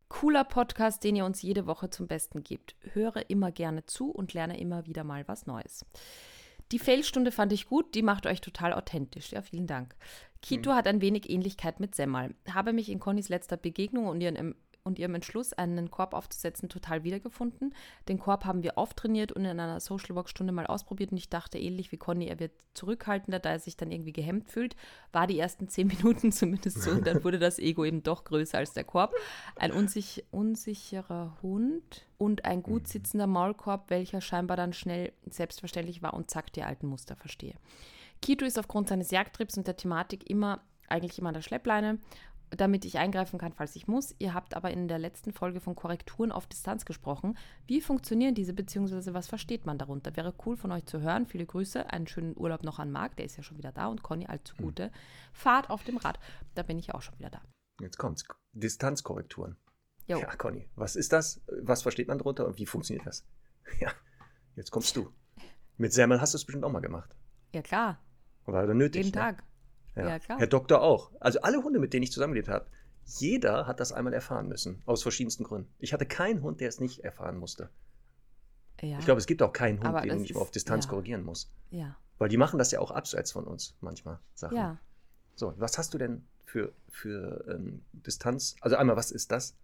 cooler Podcast, den ihr uns jede Woche zum Besten gebt. Höre immer gerne zu und lerne immer wieder mal was Neues. Die Fail-Stunde fand ich gut, die macht euch total authentisch. Ja, vielen Dank. Kito hat ein wenig Ähnlichkeit mit Semmel. Habe mich in Connys letzter Begegnung und ihren, und ihrem Entschluss, einen Korb aufzusetzen, total wiedergefunden. Den Korb haben wir oft trainiert und in einer Social Walk Stunde mal ausprobiert und ich dachte ähnlich wie Conny, er wird zurückhaltender, da er sich dann irgendwie gehemmt fühlt. War die ersten zehn Minuten zumindest so und dann wurde das Ego eben doch größer als der Korb. Ein unsich, unsicherer Hund und ein gut sitzender Maulkorb, welcher scheinbar dann schnell selbstverständlich war und zack die alten Muster verstehe. Kito ist aufgrund seines Jagdtriebs und der Thematik immer eigentlich immer an der Schleppleine, damit ich eingreifen kann, falls ich muss. Ihr habt aber in der letzten Folge von Korrekturen auf Distanz gesprochen. Wie funktionieren diese, beziehungsweise was versteht man darunter? Wäre cool von euch zu hören. Viele Grüße, einen schönen Urlaub noch an Marc, der ist ja schon wieder da und Conny allzu gute. Fahrt auf dem Rad, da bin ich auch schon wieder da. Jetzt kommt's. Distanzkorrekturen. Jo. Ja, Conny, was ist das? Was versteht man darunter und wie funktioniert das? Ja, jetzt kommst du. Mit Semmel hast du es bestimmt auch mal gemacht. Ja, klar, War nötig. jeden ne? Tag. Ja. Klar. Herr Doktor auch. Also alle Hunde, mit denen ich zusammengelebt habe, jeder hat das einmal erfahren müssen. Aus verschiedensten Gründen. Ich hatte keinen Hund, der es nicht erfahren musste. Ja, Ich glaube, es gibt auch keinen Hund, Aber den ich mal auf ist- Distanz ja. korrigieren muss. ja, Weil die machen das ja auch abseits von uns manchmal. Sachen. ja. So, was hast du denn für, für ähm, Distanz? Also einmal, was ist das?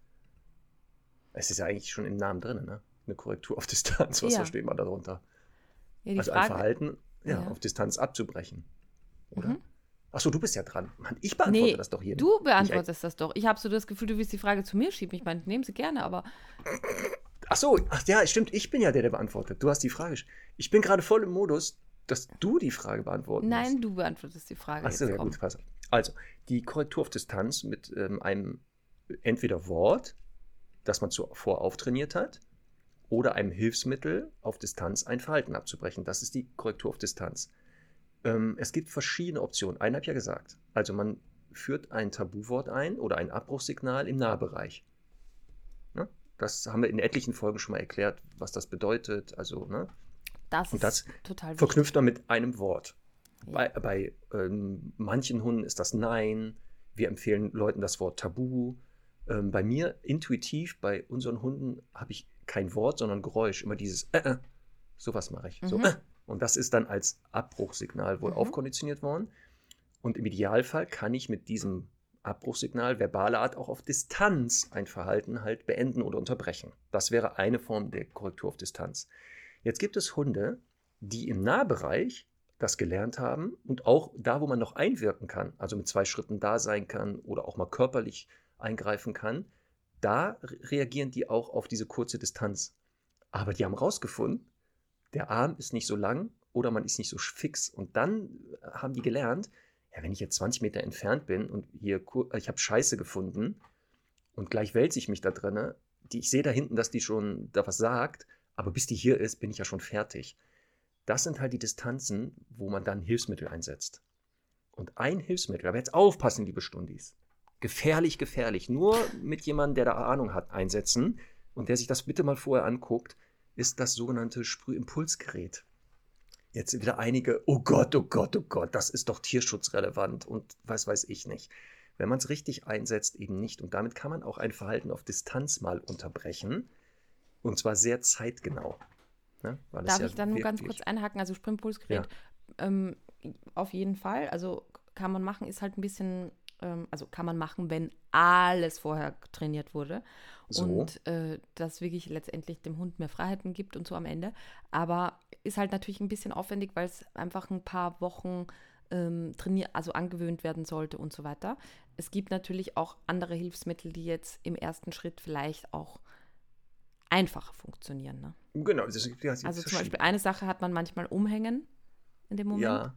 Es ist ja eigentlich schon im Namen drin, ne? Eine Korrektur auf Distanz. Was Ja. versteht man darunter? ja also ein Frage, Verhalten, ja, Ja. auf Distanz abzubrechen. Oder? Mhm. Achso, du bist ja dran. Mann, ich beantworte Nee, das doch hier. Du Ich- beantwortest das doch. Ich habe so das Gefühl, du willst die Frage zu mir schieben. Ich meine, nehmen sie gerne, aber Ach so, ach ja, stimmt, ich bin ja der, der beantwortet. Du hast die Frage. Ich bin gerade voll im Modus, dass du die Frage beantworten Nein, musst. du beantwortest die Frage. Ach so, jetzt ja komm. gut, pass. Also, die Korrektur auf Distanz mit ähm, einem entweder Wort, das man zuvor auftrainiert hat, oder einem Hilfsmittel auf Distanz ein Verhalten abzubrechen. Das ist die Korrektur auf Distanz. Ähm, es gibt verschiedene Optionen. Einen habe ich ja gesagt. Also man führt ein Tabuwort ein oder ein Abbruchssignal im Nahbereich. Ne? Das haben wir in etlichen Folgen schon mal erklärt, was das bedeutet. Also ne? Das Und das wichtig. verknüpft man mit einem Wort. Ja. Bei, bei ähm, manchen Hunden ist das Nein. Wir empfehlen Leuten das Wort Tabu. Ähm, bei mir intuitiv, bei unseren Hunden habe ich kein Wort, sondern Geräusch. Immer dieses äh, äh. Sowas mache ich. So, Mhm. äh. Und das ist dann als Abbruchsignal wohl Mhm. aufkonditioniert worden. Und im Idealfall kann ich mit diesem Abbruchsignal verbaler Art auch auf Distanz ein Verhalten halt beenden oder unterbrechen. Das wäre eine Form der Korrektur auf Distanz. Jetzt gibt es Hunde, die im Nahbereich das gelernt haben und auch da, wo man noch einwirken kann, also mit zwei Schritten da sein kann oder auch mal körperlich eingreifen kann, da re- reagieren die auch auf diese kurze Distanz. Aber die haben rausgefunden, der Arm ist nicht so lang oder man ist nicht so fix. Und dann äh, haben die gelernt, ja, wenn ich jetzt 20 Meter entfernt bin und hier, kur- ich habe Scheiße gefunden und gleich wälze ich mich da drinne, die, ich sehe da hinten, dass die schon da was sagt, aber bis die hier ist, bin ich ja schon fertig. Das sind halt die Distanzen, wo man dann Hilfsmittel einsetzt. Und ein Hilfsmittel, aber jetzt aufpassen, liebe Stundis. Gefährlich, gefährlich. Nur mit jemandem, der da Ahnung hat, einsetzen und der sich das bitte mal vorher anguckt, ist das sogenannte Sprühimpulsgerät. Jetzt wieder einige, oh Gott, oh Gott, oh Gott, das ist doch tierschutzrelevant und was weiß ich nicht. Wenn man es richtig einsetzt, eben nicht. Und damit kann man auch ein Verhalten auf Distanz mal unterbrechen. Und zwar sehr zeitgenau. Ne? Darf ja ich dann nur ganz kurz einhaken? Also Sprintpulsgerät, ähm, auf jeden Fall. Also kann man machen, ist halt ein bisschen, ähm, also kann man machen, wenn alles vorher trainiert wurde. So. Und äh, das wirklich letztendlich dem Hund mehr Freiheiten gibt und so am Ende. Aber ist halt natürlich ein bisschen aufwendig, weil es einfach ein paar Wochen ähm, trainier also angewöhnt werden sollte und so weiter. Es gibt natürlich auch andere Hilfsmittel, die jetzt im ersten Schritt vielleicht auch einfacher funktionieren. Ne? Genau, das ja, Also zum Beispiel eine Sache hat man manchmal umhängen in dem Moment. Ja.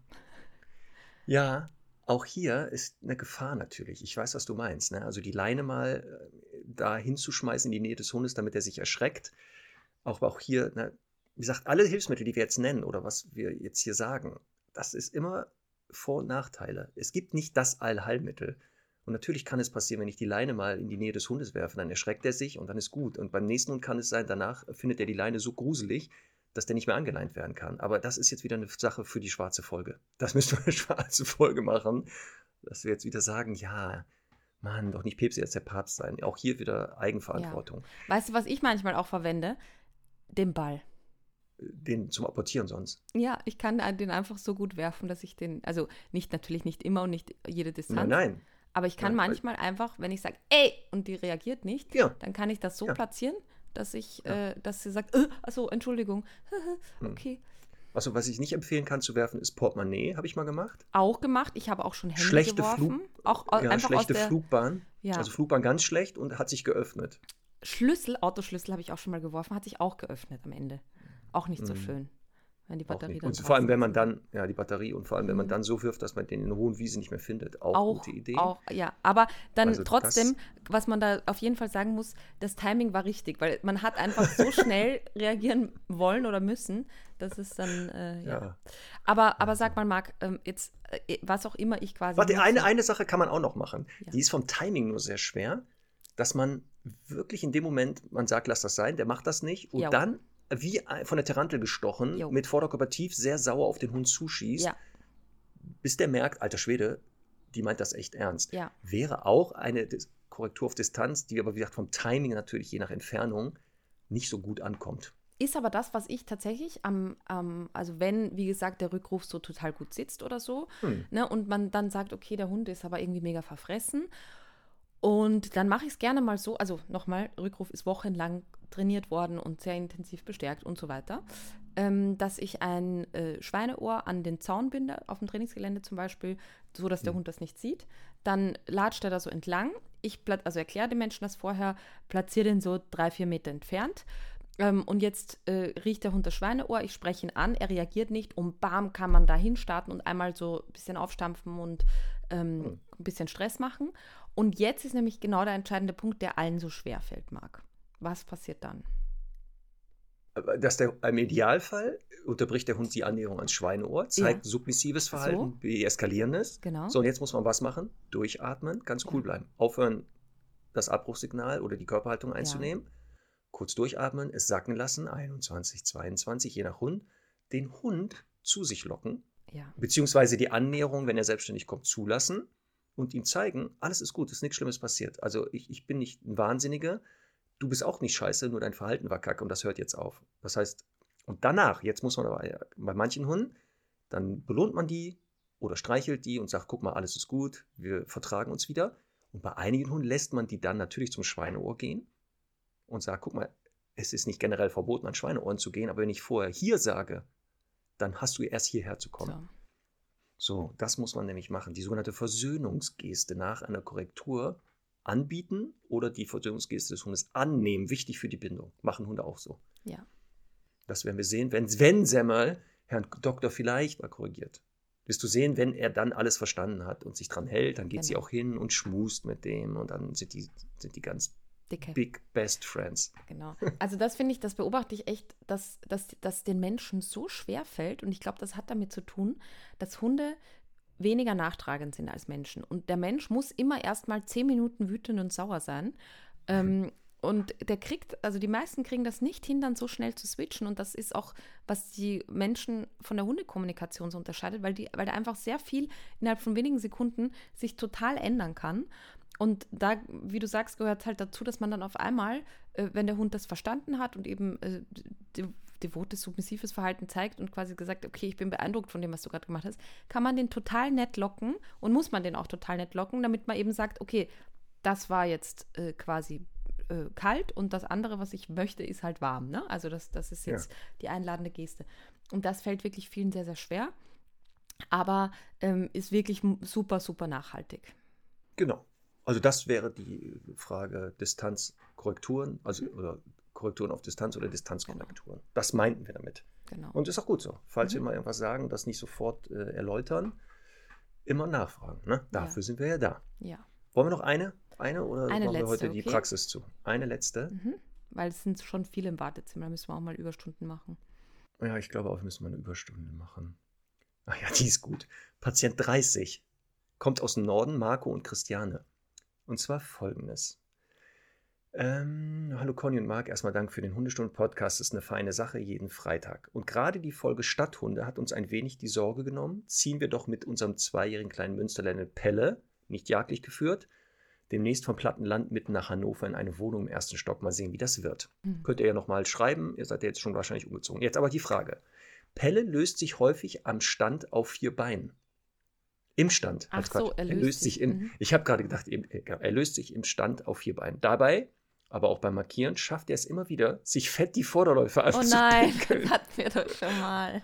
Ja, auch hier ist eine Gefahr natürlich. Ich weiß, was du meinst. Ne? Also die Leine mal äh, da hinzuschmeißen in die Nähe des Hundes, damit er sich erschreckt. Auch, auch hier, ne, wie gesagt, alle Hilfsmittel, die wir jetzt nennen oder was wir jetzt hier sagen, das ist immer Vor- und Nachteile. Es gibt nicht das Allheilmittel. Und natürlich kann es passieren, wenn ich die Leine mal in die Nähe des Hundes werfe, dann erschreckt er sich und dann ist gut. Und beim nächsten Hund kann es sein, danach findet er die Leine so gruselig, dass der nicht mehr angeleint werden kann. Aber das ist jetzt wieder eine Sache für die schwarze Folge. Das müssen wir eine schwarze Folge machen, dass wir jetzt wieder sagen, ja, Mann, doch nicht Päpste jetzt der Papst sein. Auch hier wieder Eigenverantwortung. Weißt du, was ich manchmal auch verwende? Den Ball. Den zum Apportieren sonst. Ja, ich kann den einfach so gut werfen, dass ich den, also nicht natürlich nicht immer und nicht jede Distanz, Nein, nein. aber ich kann Nein, manchmal einfach, wenn ich sage, ey, und die reagiert nicht, Ja. dann kann ich das so Ja. platzieren, dass ich, Ja. äh, dass sie sagt, äh, achso, Entschuldigung, Hm. okay. Also, was ich nicht empfehlen kann zu werfen, ist Portemonnaie, habe ich mal gemacht. Auch gemacht, ich habe auch schon Hände schlechte geworfen, Flug, auch au- ja, einfach schlechte aus der Flugbahn. Ja. Also Flugbahn ganz schlecht und hat sich geöffnet. Schlüssel, Autoschlüssel habe ich auch schon mal geworfen, hat sich auch geöffnet am Ende. Auch nicht so Mhm. schön, wenn die Batterie dann Und vor allem, wenn man dann, ja, die Batterie und vor allem, wenn man Mhm. dann so wirft, dass man den in hohen Wiese nicht mehr findet. Auch, auch, gute Idee. Auch, ja, aber dann Also trotzdem, was man da auf jeden Fall sagen muss, das Timing war richtig, weil man hat einfach so schnell reagieren wollen oder müssen, dass es dann, äh, ja. Ja. Aber, aber sag mal, Marc, ähm, jetzt, äh, was auch immer ich quasi. Warte, eine, eine Sache kann man auch noch machen. Ja. Die ist vom Timing nur sehr schwer, dass man wirklich in dem Moment, man sagt, lass das sein, der macht das nicht und Jo. dann wie ein- von der Tarantel gestochen, Jo. mit Vorderkörper tief sehr sauer auf den Hund zuschießt, Ja. bis der merkt, alter Schwede, die meint das echt ernst. Ja. Wäre auch eine Dis Korrektur auf Distanz, die aber wie gesagt vom Timing natürlich je nach Entfernung nicht so gut ankommt. Ist aber das, was ich tatsächlich am, am, also wenn, wie gesagt, der Rückruf so total gut sitzt oder so, Hm. ne, und man dann sagt, okay, der Hund ist aber irgendwie mega verfressen. Und dann mache ich es gerne mal so, also nochmal, Rückruf ist wochenlang trainiert worden und sehr intensiv bestärkt und so weiter, ähm, dass ich ein äh, Schweineohr an den Zaun binde, auf dem Trainingsgelände zum Beispiel, so dass der Mhm. Hund das nicht sieht. Dann latscht er da so entlang. Ich also erkläre den Menschen das vorher, platziere den so drei, vier Meter entfernt. Ähm, und jetzt äh, riecht der Hund das Schweineohr, ich spreche ihn an, er reagiert nicht und bam, kann man da hinstarten und einmal so ein bisschen aufstampfen und ähm, Hm. ein bisschen Stress machen. Und jetzt ist nämlich genau der entscheidende Punkt, der allen so schwer fällt, Marc. Was passiert dann? Dass der, Im Idealfall unterbricht der Hund die Annäherung ans Schweineohr, zeigt submissives Verhalten, So. deeskalierendes. Genau. So, und jetzt muss man was machen? Durchatmen, ganz cool bleiben. Aufhören, das Abbruchssignal oder die Körperhaltung einzunehmen. Kurz durchatmen, es sacken lassen, 21, 22, je nach Hund. Den Hund zu sich locken, Ja. beziehungsweise die Annäherung, wenn er selbstständig kommt, zulassen und ihm zeigen, alles ist gut, es ist nichts Schlimmes passiert. Also ich, ich bin nicht ein Wahnsinniger, du bist auch nicht scheiße, nur dein Verhalten war kacke und das hört jetzt auf. Das heißt, und danach, jetzt muss man aber, bei manchen Hunden, dann belohnt man die oder streichelt die und sagt, guck mal, alles ist gut, wir vertragen uns wieder. Und bei einigen Hunden lässt man die dann natürlich zum Schweineohr gehen und sagt, guck mal, es ist nicht generell verboten, an Schweineohren zu gehen, aber wenn ich vorher hier sage, dann hast du erst hierher zu kommen. So. Das muss man nämlich machen. Die sogenannte Versöhnungsgeste nach einer Korrektur anbieten oder die Versöhnungsgeste des Hundes annehmen. Wichtig für die Bindung. Machen Hunde auch so. Ja. Das werden wir sehen, wenn, wenn Semmel Herrn Doktor vielleicht mal korrigiert. Wirst du sehen, wenn er dann alles verstanden hat und sich dran hält, dann geht sie Genau. auch hin und schmust mit dem und dann sind die, sind die ganz Dicke. big best friends. Genau. Also das finde ich, das beobachte ich echt, dass, dass, dass den Menschen so schwer fällt. Und ich glaube, das hat damit zu tun, dass Hunde weniger nachtragend sind als Menschen. Und der Mensch muss immer erstmal zehn Minuten wütend und sauer sein. Ähm, und der kriegt, also die meisten kriegen das nicht hin, dann so schnell zu switchen. Und das ist auch, was die Menschen von der Hundekommunikation so unterscheidet, weil, die, weil da einfach sehr viel innerhalb von wenigen Sekunden sich total ändern kann. Und da, wie du sagst, gehört halt dazu, dass man dann auf einmal, äh, wenn der Hund das verstanden hat und eben äh, de devotes, submissives Verhalten zeigt und quasi gesagt, okay, ich bin beeindruckt von dem, was du gerade gemacht hast, kann man den total nett locken und muss man den auch total nett locken, damit man eben sagt, okay, das war jetzt äh, quasi äh, kalt und das andere, was ich möchte, ist halt warm. Ne? Also das, das ist jetzt die einladende Geste. Und das fällt wirklich vielen sehr, sehr schwer, aber ähm, ist wirklich super, super nachhaltig. Genau. Also das wäre die Frage Distanzkorrekturen, also oder Korrekturen auf Distanz oder Distanzkorrekturen. Das meinten wir damit. Genau. Und ist auch gut so. Falls Mhm. wir mal irgendwas sagen, das nicht sofort äh, erläutern, immer nachfragen. Ne? Dafür sind wir ja da. ja. Wollen wir noch eine? Eine oder Eine machen wir letzte, heute die okay. Praxis zu? Eine letzte? Mhm. Weil es sind schon viele im Wartezimmer, da müssen wir auch mal Überstunden machen. Ja, ich glaube auch, wir müssen mal eine Überstunde machen. Ach ja, die ist gut. Patient 30 kommt aus dem Norden, Marco und Christiane. Und zwar folgendes. Ähm, hallo Conny und Marc, erstmal Dank für den Hundestunden-Podcast. Das ist eine feine Sache jeden Freitag. Und gerade die Folge Stadthunde hat uns ein wenig die Sorge genommen. Ziehen wir doch mit unserem zweijährigen kleinen Münsterländer Pelle, nicht jagdlich geführt, demnächst vom Plattenland mitten nach Hannover in eine Wohnung im ersten Stock. Mal sehen, wie das wird. Mhm. Könnt ihr ja nochmal schreiben. Ihr seid ja jetzt schon wahrscheinlich umgezogen. Jetzt aber die Frage. Pelle löst sich häufig am Stand auf vier Beinen. Im Stand. Ach so, er er löst löst sich im. mhm. Ich habe gerade gedacht, äh, er löst sich im Stand auf vier Beinen. Dabei, aber auch beim Markieren, schafft er es immer wieder, sich fett die Vorderläufe Oh nein, anzupinkeln. das hatten wir doch schon mal.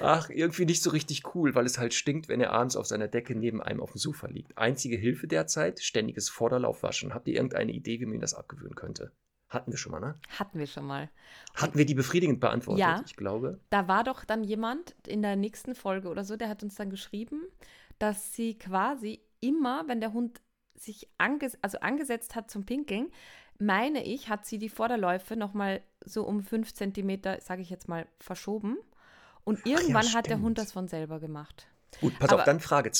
Ach, irgendwie nicht so richtig cool, weil es halt stinkt, wenn er abends auf seiner Decke neben einem auf dem Sofa liegt. Einzige Hilfe derzeit, ständiges Vorderlaufwaschen. Habt ihr irgendeine Idee, wie man das abgewöhnen könnte? Hatten wir schon mal, ne? Hatten wir schon mal. Hatten wir die befriedigend beantwortet? Ja. Ich glaube. Da war doch dann jemand in der nächsten Folge oder so, der hat uns dann geschrieben, dass sie quasi immer, wenn der Hund sich anges also angesetzt hat zum Pinkeln, meine ich, hat sie die Vorderläufe nochmal so um fünf Zentimeter, sage ich jetzt mal, verschoben. Und ja, irgendwann hat der. Hund das von selber gemacht. Gut, pass Aber- auf, dann Frage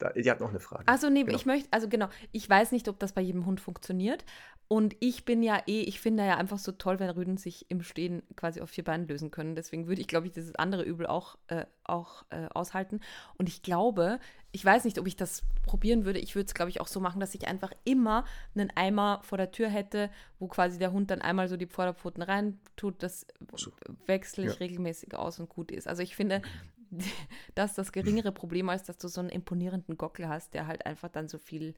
2. Die hat noch eine Frage. Also nee, Genau. ich möchte, also genau, ich weiß nicht, ob das bei jedem Hund funktioniert. Und ich bin ja eh, ich finde ja einfach so toll, wenn Rüden sich im Stehen quasi auf vier Beinen lösen können. Deswegen würde ich, glaube ich, dieses andere Übel auch, äh, auch äh, aushalten. Und ich glaube, ich weiß nicht, ob ich das probieren würde. Ich würde es, glaube ich, auch so machen, dass ich einfach immer einen Eimer vor der Tür hätte, wo quasi der Hund dann einmal so die Vorderpfoten rein tut. Das So. wechsle ich Ja. regelmäßig aus und gut ist. Also ich finde, das ist das geringere Problem, als dass du so einen imponierenden Gockel hast, der halt einfach dann so viel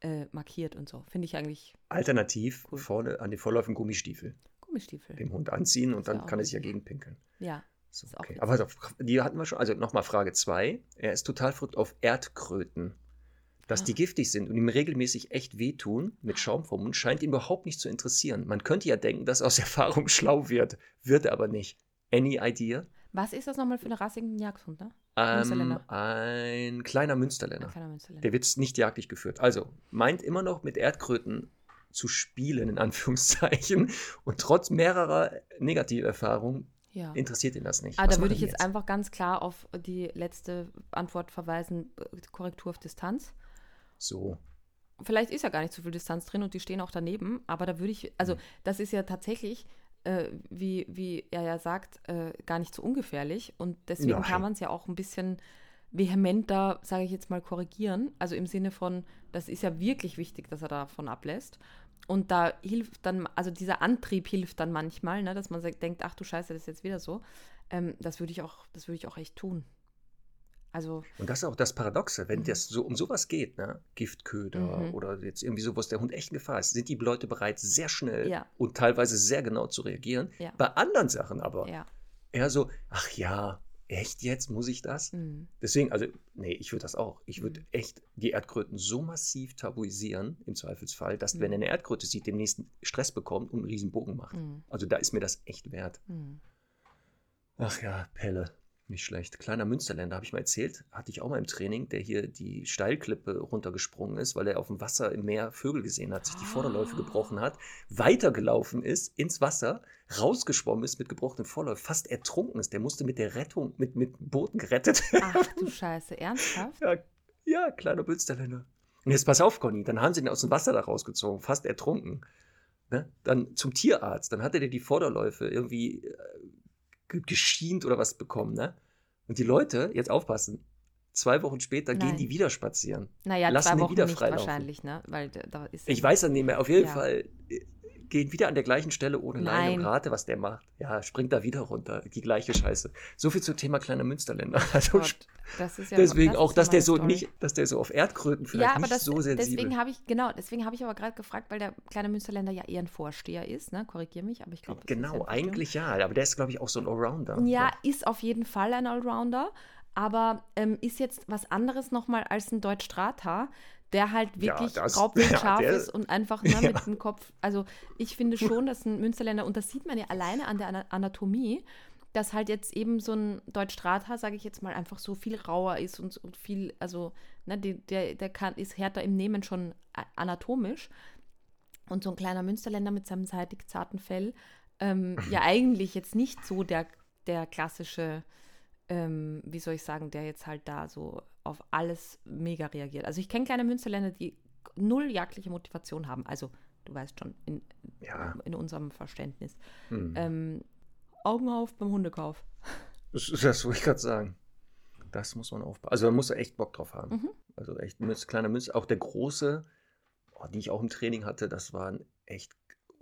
äh, markiert und so. Finde ich eigentlich Alternativ Cool. vorne an den Vorläufen Gummistiefel Gummistiefel. dem Hund anziehen und dann kann er sich ja gegenpinkeln. Ja. So, Ist okay. Aber auf, die hatten wir schon. Also nochmal Frage 2. Er ist total verrückt auf Erdkröten. Dass die giftig sind und ihm regelmäßig echt wehtun mit Schaum vom Mund, scheint ihn überhaupt nicht zu interessieren. Man könnte ja denken, dass aus Erfahrung schlau wird, wird er aber nicht. Any idea? Was ist das nochmal für eine rassigen Jagdhund, ne? Ähm, ein kleiner Münsterländer. Ein kleiner Münsterländer. Der wird nicht jagdlich geführt. Also meint immer noch mit Erdkröten zu spielen, in Anführungszeichen. Und trotz mehrerer Negativerfahrungen Ja. interessiert ihn das nicht. Ah, Was da würde ich die jetzt einfach ganz klar auf die letzte Antwort verweisen, äh, Korrektur auf Distanz. So. Vielleicht ist ja gar nicht so viel Distanz drin und die stehen auch daneben, aber da würde ich, also Mhm. das ist ja tatsächlich, äh, wie, wie er ja sagt, äh, gar nicht so ungefährlich und deswegen Nein. kann man es ja auch ein bisschen vehementer, sage ich jetzt mal, korrigieren. Also im Sinne von, das ist ja wirklich wichtig, dass er davon ablässt. Und da hilft dann, also dieser Antrieb hilft dann manchmal, ne, dass man sagt, denkt, ach du Scheiße, das ist jetzt wieder so. Ähm, das würde ich auch, das würde ich auch echt tun. Also, Und das ist auch das Paradoxe, wenn Mhm. das so um sowas geht, ne? Giftköder Mhm. oder jetzt irgendwie sowas, der Hund echt in Gefahr ist, sind die Leute bereit, sehr schnell Ja. und teilweise sehr genau zu reagieren. Ja. Bei anderen Sachen aber ja. eher so, ach ja, echt jetzt muss ich das? Mhm. Deswegen, also, nee, ich würde das auch. Ich würde Mhm. echt die Erdkröten so massiv tabuisieren, im Zweifelsfall, dass, Mhm. wenn er eine Erdkröte sieht, den nächsten Stress bekommt und einen riesen Bogen macht. Mhm. Also da ist mir das echt wert. Mhm. Ach ja, Pelle. Nicht schlecht. Kleiner Münsterländer, habe ich mal erzählt, hatte ich auch mal im Training, der hier die Steilklippe runtergesprungen ist, weil er auf dem Wasser im Meer Vögel gesehen hat, sich die Vorderläufe Ah. gebrochen hat, weitergelaufen ist ins Wasser, rausgeschwommen ist mit gebrochenen Vorläufen, fast ertrunken ist. Der musste mit der Rettung, mit, mit Booten gerettet werden. Ach du Scheiße, ernsthaft? Ja, ja, kleiner Münsterländer. Und jetzt pass auf, Conny, dann haben sie ihn aus dem Wasser da rausgezogen, fast ertrunken. Ne? Dann zum Tierarzt, dann hatte der die Vorderläufe irgendwie äh, geschient oder was bekommen. Ne? Und die Leute, jetzt aufpassen, zwei Wochen später Nein. gehen die wieder spazieren. Naja, Lassen zwei Wochen wieder nicht freilaufen. wahrscheinlich, ne? Weil da- ist Ich weiß dann nicht mehr, auf jeden Ja. Fall gehen wieder an der gleichen Stelle ohne Leine und Nein. rate, was der macht. Ja, springt da wieder runter, die gleiche Scheiße. So viel zum Thema kleiner Münsterländer. Also Gott, das ist ja deswegen das auch, ja dass der so Story. nicht, dass der so auf Erdkröten vielleicht Ja, aber nicht das, so sensibel deswegen habe ich, genau, deswegen habe ich aber gerade gefragt, weil der kleine Münsterländer ja eher ein Vorsteher ist, ne? Korrigier mich, aber ich glaube. Genau, eigentlich ja, aber der ist, glaube ich, auch so ein Allrounder. Ja, ist auf jeden Fall ein Allrounder, aber ähm, ist jetzt was anderes nochmal als ein Deutsch Strata, der halt Ja, wirklich das- raubwildscharf ja, der- ist und einfach ne, Ja. mit dem Kopf. Also ich finde schon, dass ein Münsterländer, und das sieht man ja alleine an der Ana- Anatomie, dass halt jetzt eben so ein Deutsch Strata, sage ich jetzt mal, einfach so viel rauer ist und, und viel, also ne, die, der, der kann, ist härter im Nehmen schon anatomisch. Und so ein kleiner Münsterländer mit seinem seitig zarten Fell, ähm, ja eigentlich jetzt nicht so der, der klassische, ähm, wie soll ich sagen, der jetzt halt da so auf alles mega reagiert. Also ich kenne kleine Münsterländer, die null jagdliche Motivation haben. Also du weißt schon, in, Ja. in unserem Verständnis. Hm. Ähm, Augen auf beim Hundekauf. Das, wollte ich gerade sagen. Das muss man aufpassen. Also man muss echt Bock drauf haben. Mhm. Also echt Münz, kleiner Münz. Auch der große, oh, die ich auch im Training hatte, das waren echt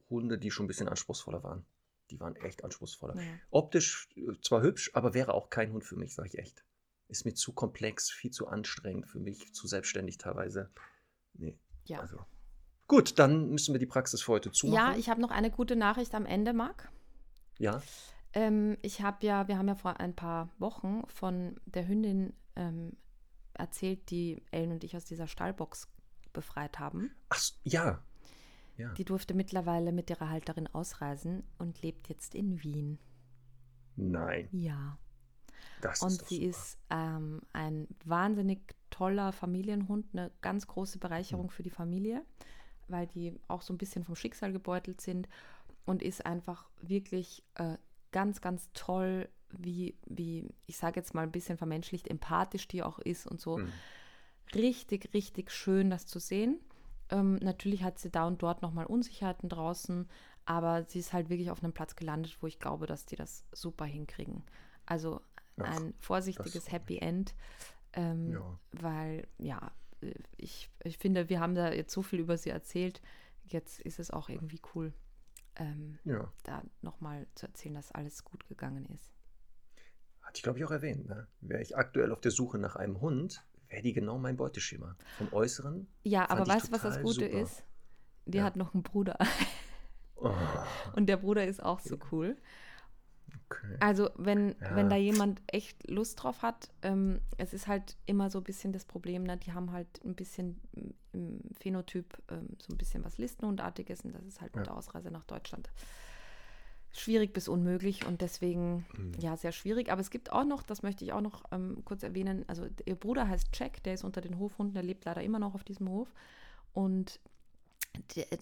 Hunde, die schon ein bisschen anspruchsvoller waren. Die waren echt anspruchsvoller. Ja. Optisch äh, zwar hübsch, aber wäre auch kein Hund für mich, sage ich echt. Ist mir zu komplex, viel zu anstrengend für mich, zu selbstständig teilweise. Nee. Ja. Also. Gut, dann müssen wir die Praxis für heute zumachen. Ja, ich habe noch eine gute Nachricht am Ende, Marc. ja. Ähm, ich habe ja, wir haben ja vor ein paar Wochen von der Hündin ähm, erzählt, die Ellen und ich aus dieser Stallbox befreit haben. Ach, ja. Ja. Die durfte mittlerweile mit ihrer Halterin ausreisen und lebt jetzt in Wien. Nein, Ja. das ist Und doch sie super. ist ähm, ein wahnsinnig toller Familienhund, eine ganz große. Bereicherung für die Familie, weil die auch so ein bisschen vom Schicksal gebeutelt sind und ist einfach wirklich äh, ganz, ganz toll, wie, wie ich sage jetzt mal ein bisschen vermenschlicht, empathisch die auch ist und so. Hm. Richtig, richtig schön, das zu sehen. Ähm, natürlich hat sie da und dort nochmal Unsicherheiten draußen, aber sie ist halt wirklich auf einem Platz gelandet, wo ich glaube, dass die das super hinkriegen. Also Ach, ein vorsichtiges Happy End, ähm, Ja. weil ja, ich, ich finde, wir haben da jetzt so viel über sie erzählt. Jetzt ist es auch irgendwie cool, ähm, Ja. da nochmal zu erzählen, dass alles gut gegangen ist. Hatte ich, glaube ich, auch erwähnt. Ne? Wäre ich aktuell auf der Suche nach einem Hund, wäre die genau mein Beuteschema. Vom Äußeren. Ja, aber weißt du, was das Gute super. ist? Die Ja. hat noch einen Bruder. Oh, Und der Bruder ist auch so cool. Okay. Also wenn, Ja. wenn da jemand echt Lust drauf hat, ähm, es ist halt immer so ein bisschen das Problem, ne? die haben halt ein bisschen im- im Phänotyp ähm, so ein bisschen was Listenhundartiges und das ist halt mit Ja. der Ausreise nach Deutschland schwierig bis unmöglich und deswegen Mhm. ja sehr schwierig. Aber es gibt auch noch, das möchte ich auch noch ähm, kurz erwähnen, also ihr Bruder heißt Jack, der ist unter den Hofhunden, der lebt leider immer noch auf diesem Hof und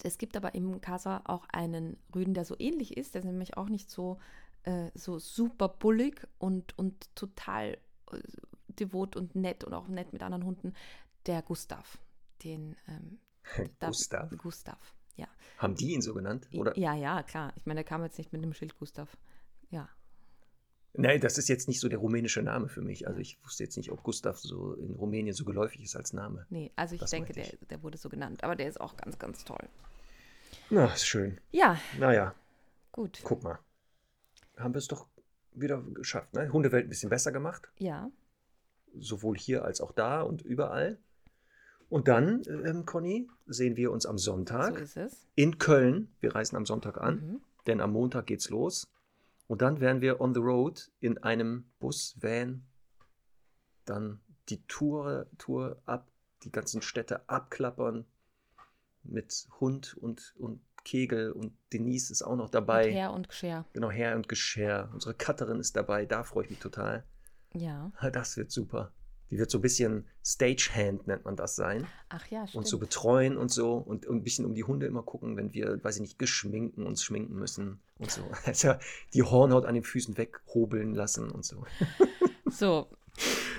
es gibt aber im Casa auch einen Rüden, der so ähnlich ist, der ist nämlich auch nicht so, äh, so super bullig und, und total äh, devot und nett und auch nett mit anderen Hunden, der Gustav. Den ähm, Gustav. Gustav, ja. Haben die ihn so genannt? Oder? Ja, ja, klar. Ich meine, der kam jetzt nicht mit dem Schild Gustav. Ja. Nein, das ist jetzt nicht so der rumänische Name für mich. Also ich wusste jetzt nicht, ob Gustav so in Rumänien so geläufig ist als Name. Nee, also ich Das denke, meinte der, der wurde so genannt. Aber der ist auch ganz, ganz toll. Na, ist schön. Ja, Naja, gut. guck mal. Haben wir es doch wieder geschafft. Ne? Hundewelt ein bisschen besser gemacht. Ja, Sowohl hier als auch da und überall. Und dann, ähm, Conny, sehen wir uns am so Sonntag es. in Köln. Wir reisen am Sonntag an, Mhm. denn am Montag geht's los. Und dann werden wir on the road in einem Bus, Van, dann die Tour, Tour ab, die ganzen Städte abklappern mit Hund und, und Kegel und Denise ist auch noch dabei. Mit Herr und Gscher. Genau, Herr und Gescher. Unsere Cutterin ist dabei, da freue ich mich total. Ja. Das wird super. Die wird so ein bisschen Stagehand, nennt man das sein. Ach ja, stimmt. Und so betreuen und so und, und ein bisschen um die Hunde immer gucken, wenn wir, weiß ich nicht, geschminken, uns schminken müssen und so. Also die Hornhaut an den Füßen weghobeln lassen und so. So.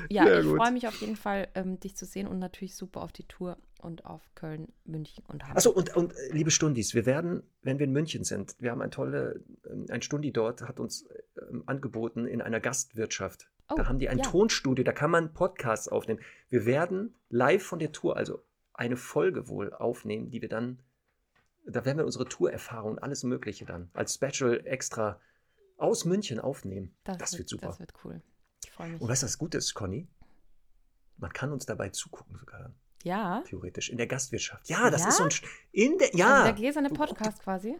Ja, Sehr ich freue mich auf jeden Fall, ähm, dich zu sehen und natürlich super auf die Tour und auf Köln, München und Hamburg. Achso, und, und äh, liebe Stundis, wir werden, wenn wir in München sind, wir haben ein tolle, ähm, ein Stundi dort hat uns ähm, angeboten in einer Gastwirtschaft. Oh, da haben die ein ja. Tonstudio, da kann man Podcasts aufnehmen. Wir werden live von der Tour, also eine Folge wohl aufnehmen, die wir dann, da werden wir unsere Tourerfahrung, alles Mögliche dann als Special extra aus München aufnehmen. Das, wird super. Das wird cool. Ich freue mich. Und weißt du, was gut ist, Conny? Man kann uns dabei zugucken sogar, ja. theoretisch, in der Gastwirtschaft. Ja, das Ja? ist so ein, in der, ja. Also der gläserne Podcast quasi.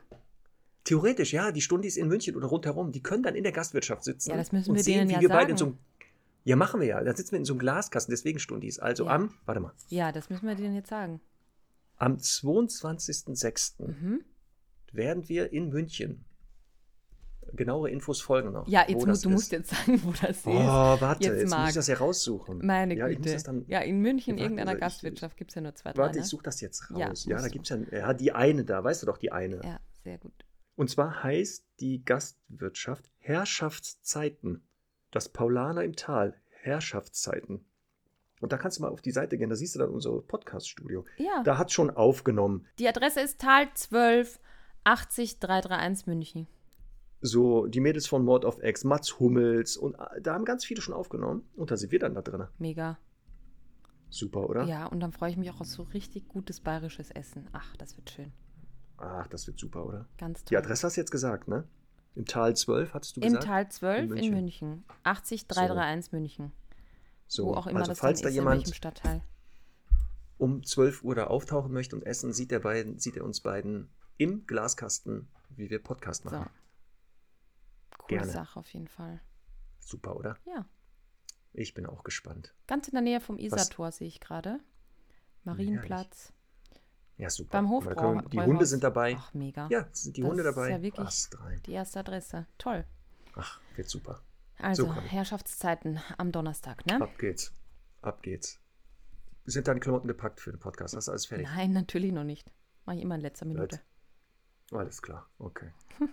Theoretisch, ja, die Stundis in München oder rundherum, die können dann in der Gastwirtschaft sitzen. Ja, das müssen und wir sehen, denen wie ja wir beide in sagen. so einem, Ja, machen wir ja. Da sitzen wir in so einem Glaskasten, deswegen Stundis. Also Ja. am, warte mal, Ja, das müssen wir denen jetzt sagen. am 22.06. Mhm. werden wir in München. Genauere Infos folgen noch. Ja, jetzt, mu- du musst jetzt sagen, wo das ist. Oh, warte, Jetzt jetzt, muss ich das ja raussuchen. Meine ja, Güte. ja, in München, irgendeiner ich- Gastwirtschaft gibt es ja nur zwei, drei. Warte, ne? ich suche das jetzt Ja, raus. Ja, musst da gibt es ja, ja die eine da, weißt du doch, die eine. Ja, sehr gut. Und zwar heißt die Gastwirtschaft Herrschaftszeiten. Das Paulaner im Tal, Herrschaftszeiten. Und da kannst du mal auf die Seite gehen, da siehst du dann unser Podcast-Studio. Ja. Da hat schon aufgenommen. Die Adresse ist Tal 12 80 331 München. So, die Mädels von Mord of X, Mats Hummels und äh, da haben ganz viele schon aufgenommen. Und da sind wir dann da drin. Mega. Super, oder? Ja, und dann freue ich mich auch auf so richtig gutes bayerisches Essen. Ach, das wird schön. Ach, das wird super, oder? Ganz toll. Die Adresse hast du jetzt gesagt, ne? Im Tal 12, hattest du Im gesagt? Tal 12 In in München. München. 80 331 München. So, Wo auch immer also das falls da ist, jemand um 12 Uhr da auftauchen möchte und essen, sieht er, beiden, sieht er uns beiden im Glaskasten, wie wir Podcast So. machen. Coole Gerne. Sache auf jeden Fall. Super, oder? Ja. Ich bin auch gespannt. Ganz in der Nähe vom Isartor sehe ich gerade. Marienplatz. Ja, super. Beim können wir- Die Hunde sind dabei. Ach, mega. Ja, sind die Das Hunde ist dabei. ja wirklich- rein. Die erste Adresse. Toll. Ach, wird super. Also, Conny. Herrschaftszeiten am Donnerstag, ne? Ab geht's. Ab geht's. Sind deine Klamotten gepackt für den Podcast? Hast du alles fertig? Nein, natürlich noch nicht. Mache ich immer in letzter Minute. Alles klar, okay.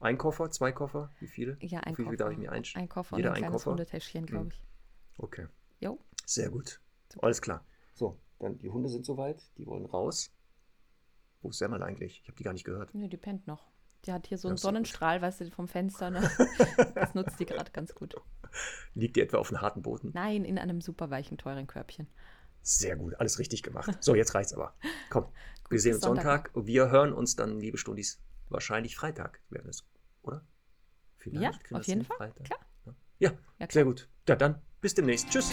Ein Koffer, zwei Koffer? Wie viele? Ja, ein Wie viel Koffer. darf ich mir einsch- Ein Koffer Jeder und ein ein kleines Koffer? Hundetäschchen, glaube Hm. ich. Okay, Jo. sehr gut. Alles klar. So, dann die Hunde sind soweit, die wollen raus. Wo ist Semmel eigentlich? Ich habe die gar nicht gehört. Nö, die pennt noch. Die hat hier so Ja, einen ist doch gut. Sonnenstrahl, weißt du, vom Fenster. Ne? Das nutzt die gerade ganz gut. Liegt die etwa auf einem harten Boden? Nein, in einem super weichen, teuren Körbchen. Sehr gut, alles richtig gemacht. So, jetzt reicht's aber. Komm, wir sehen uns Sonntag. Sonntag. Wir hören uns dann, liebe Stundis, wahrscheinlich Freitag werden es, oder? Ja, kriegen wir auf jeden Fall. Freitag. Klar. Ja, ja, Ja, klar. sehr gut. Ja, dann bis demnächst. Tschüss.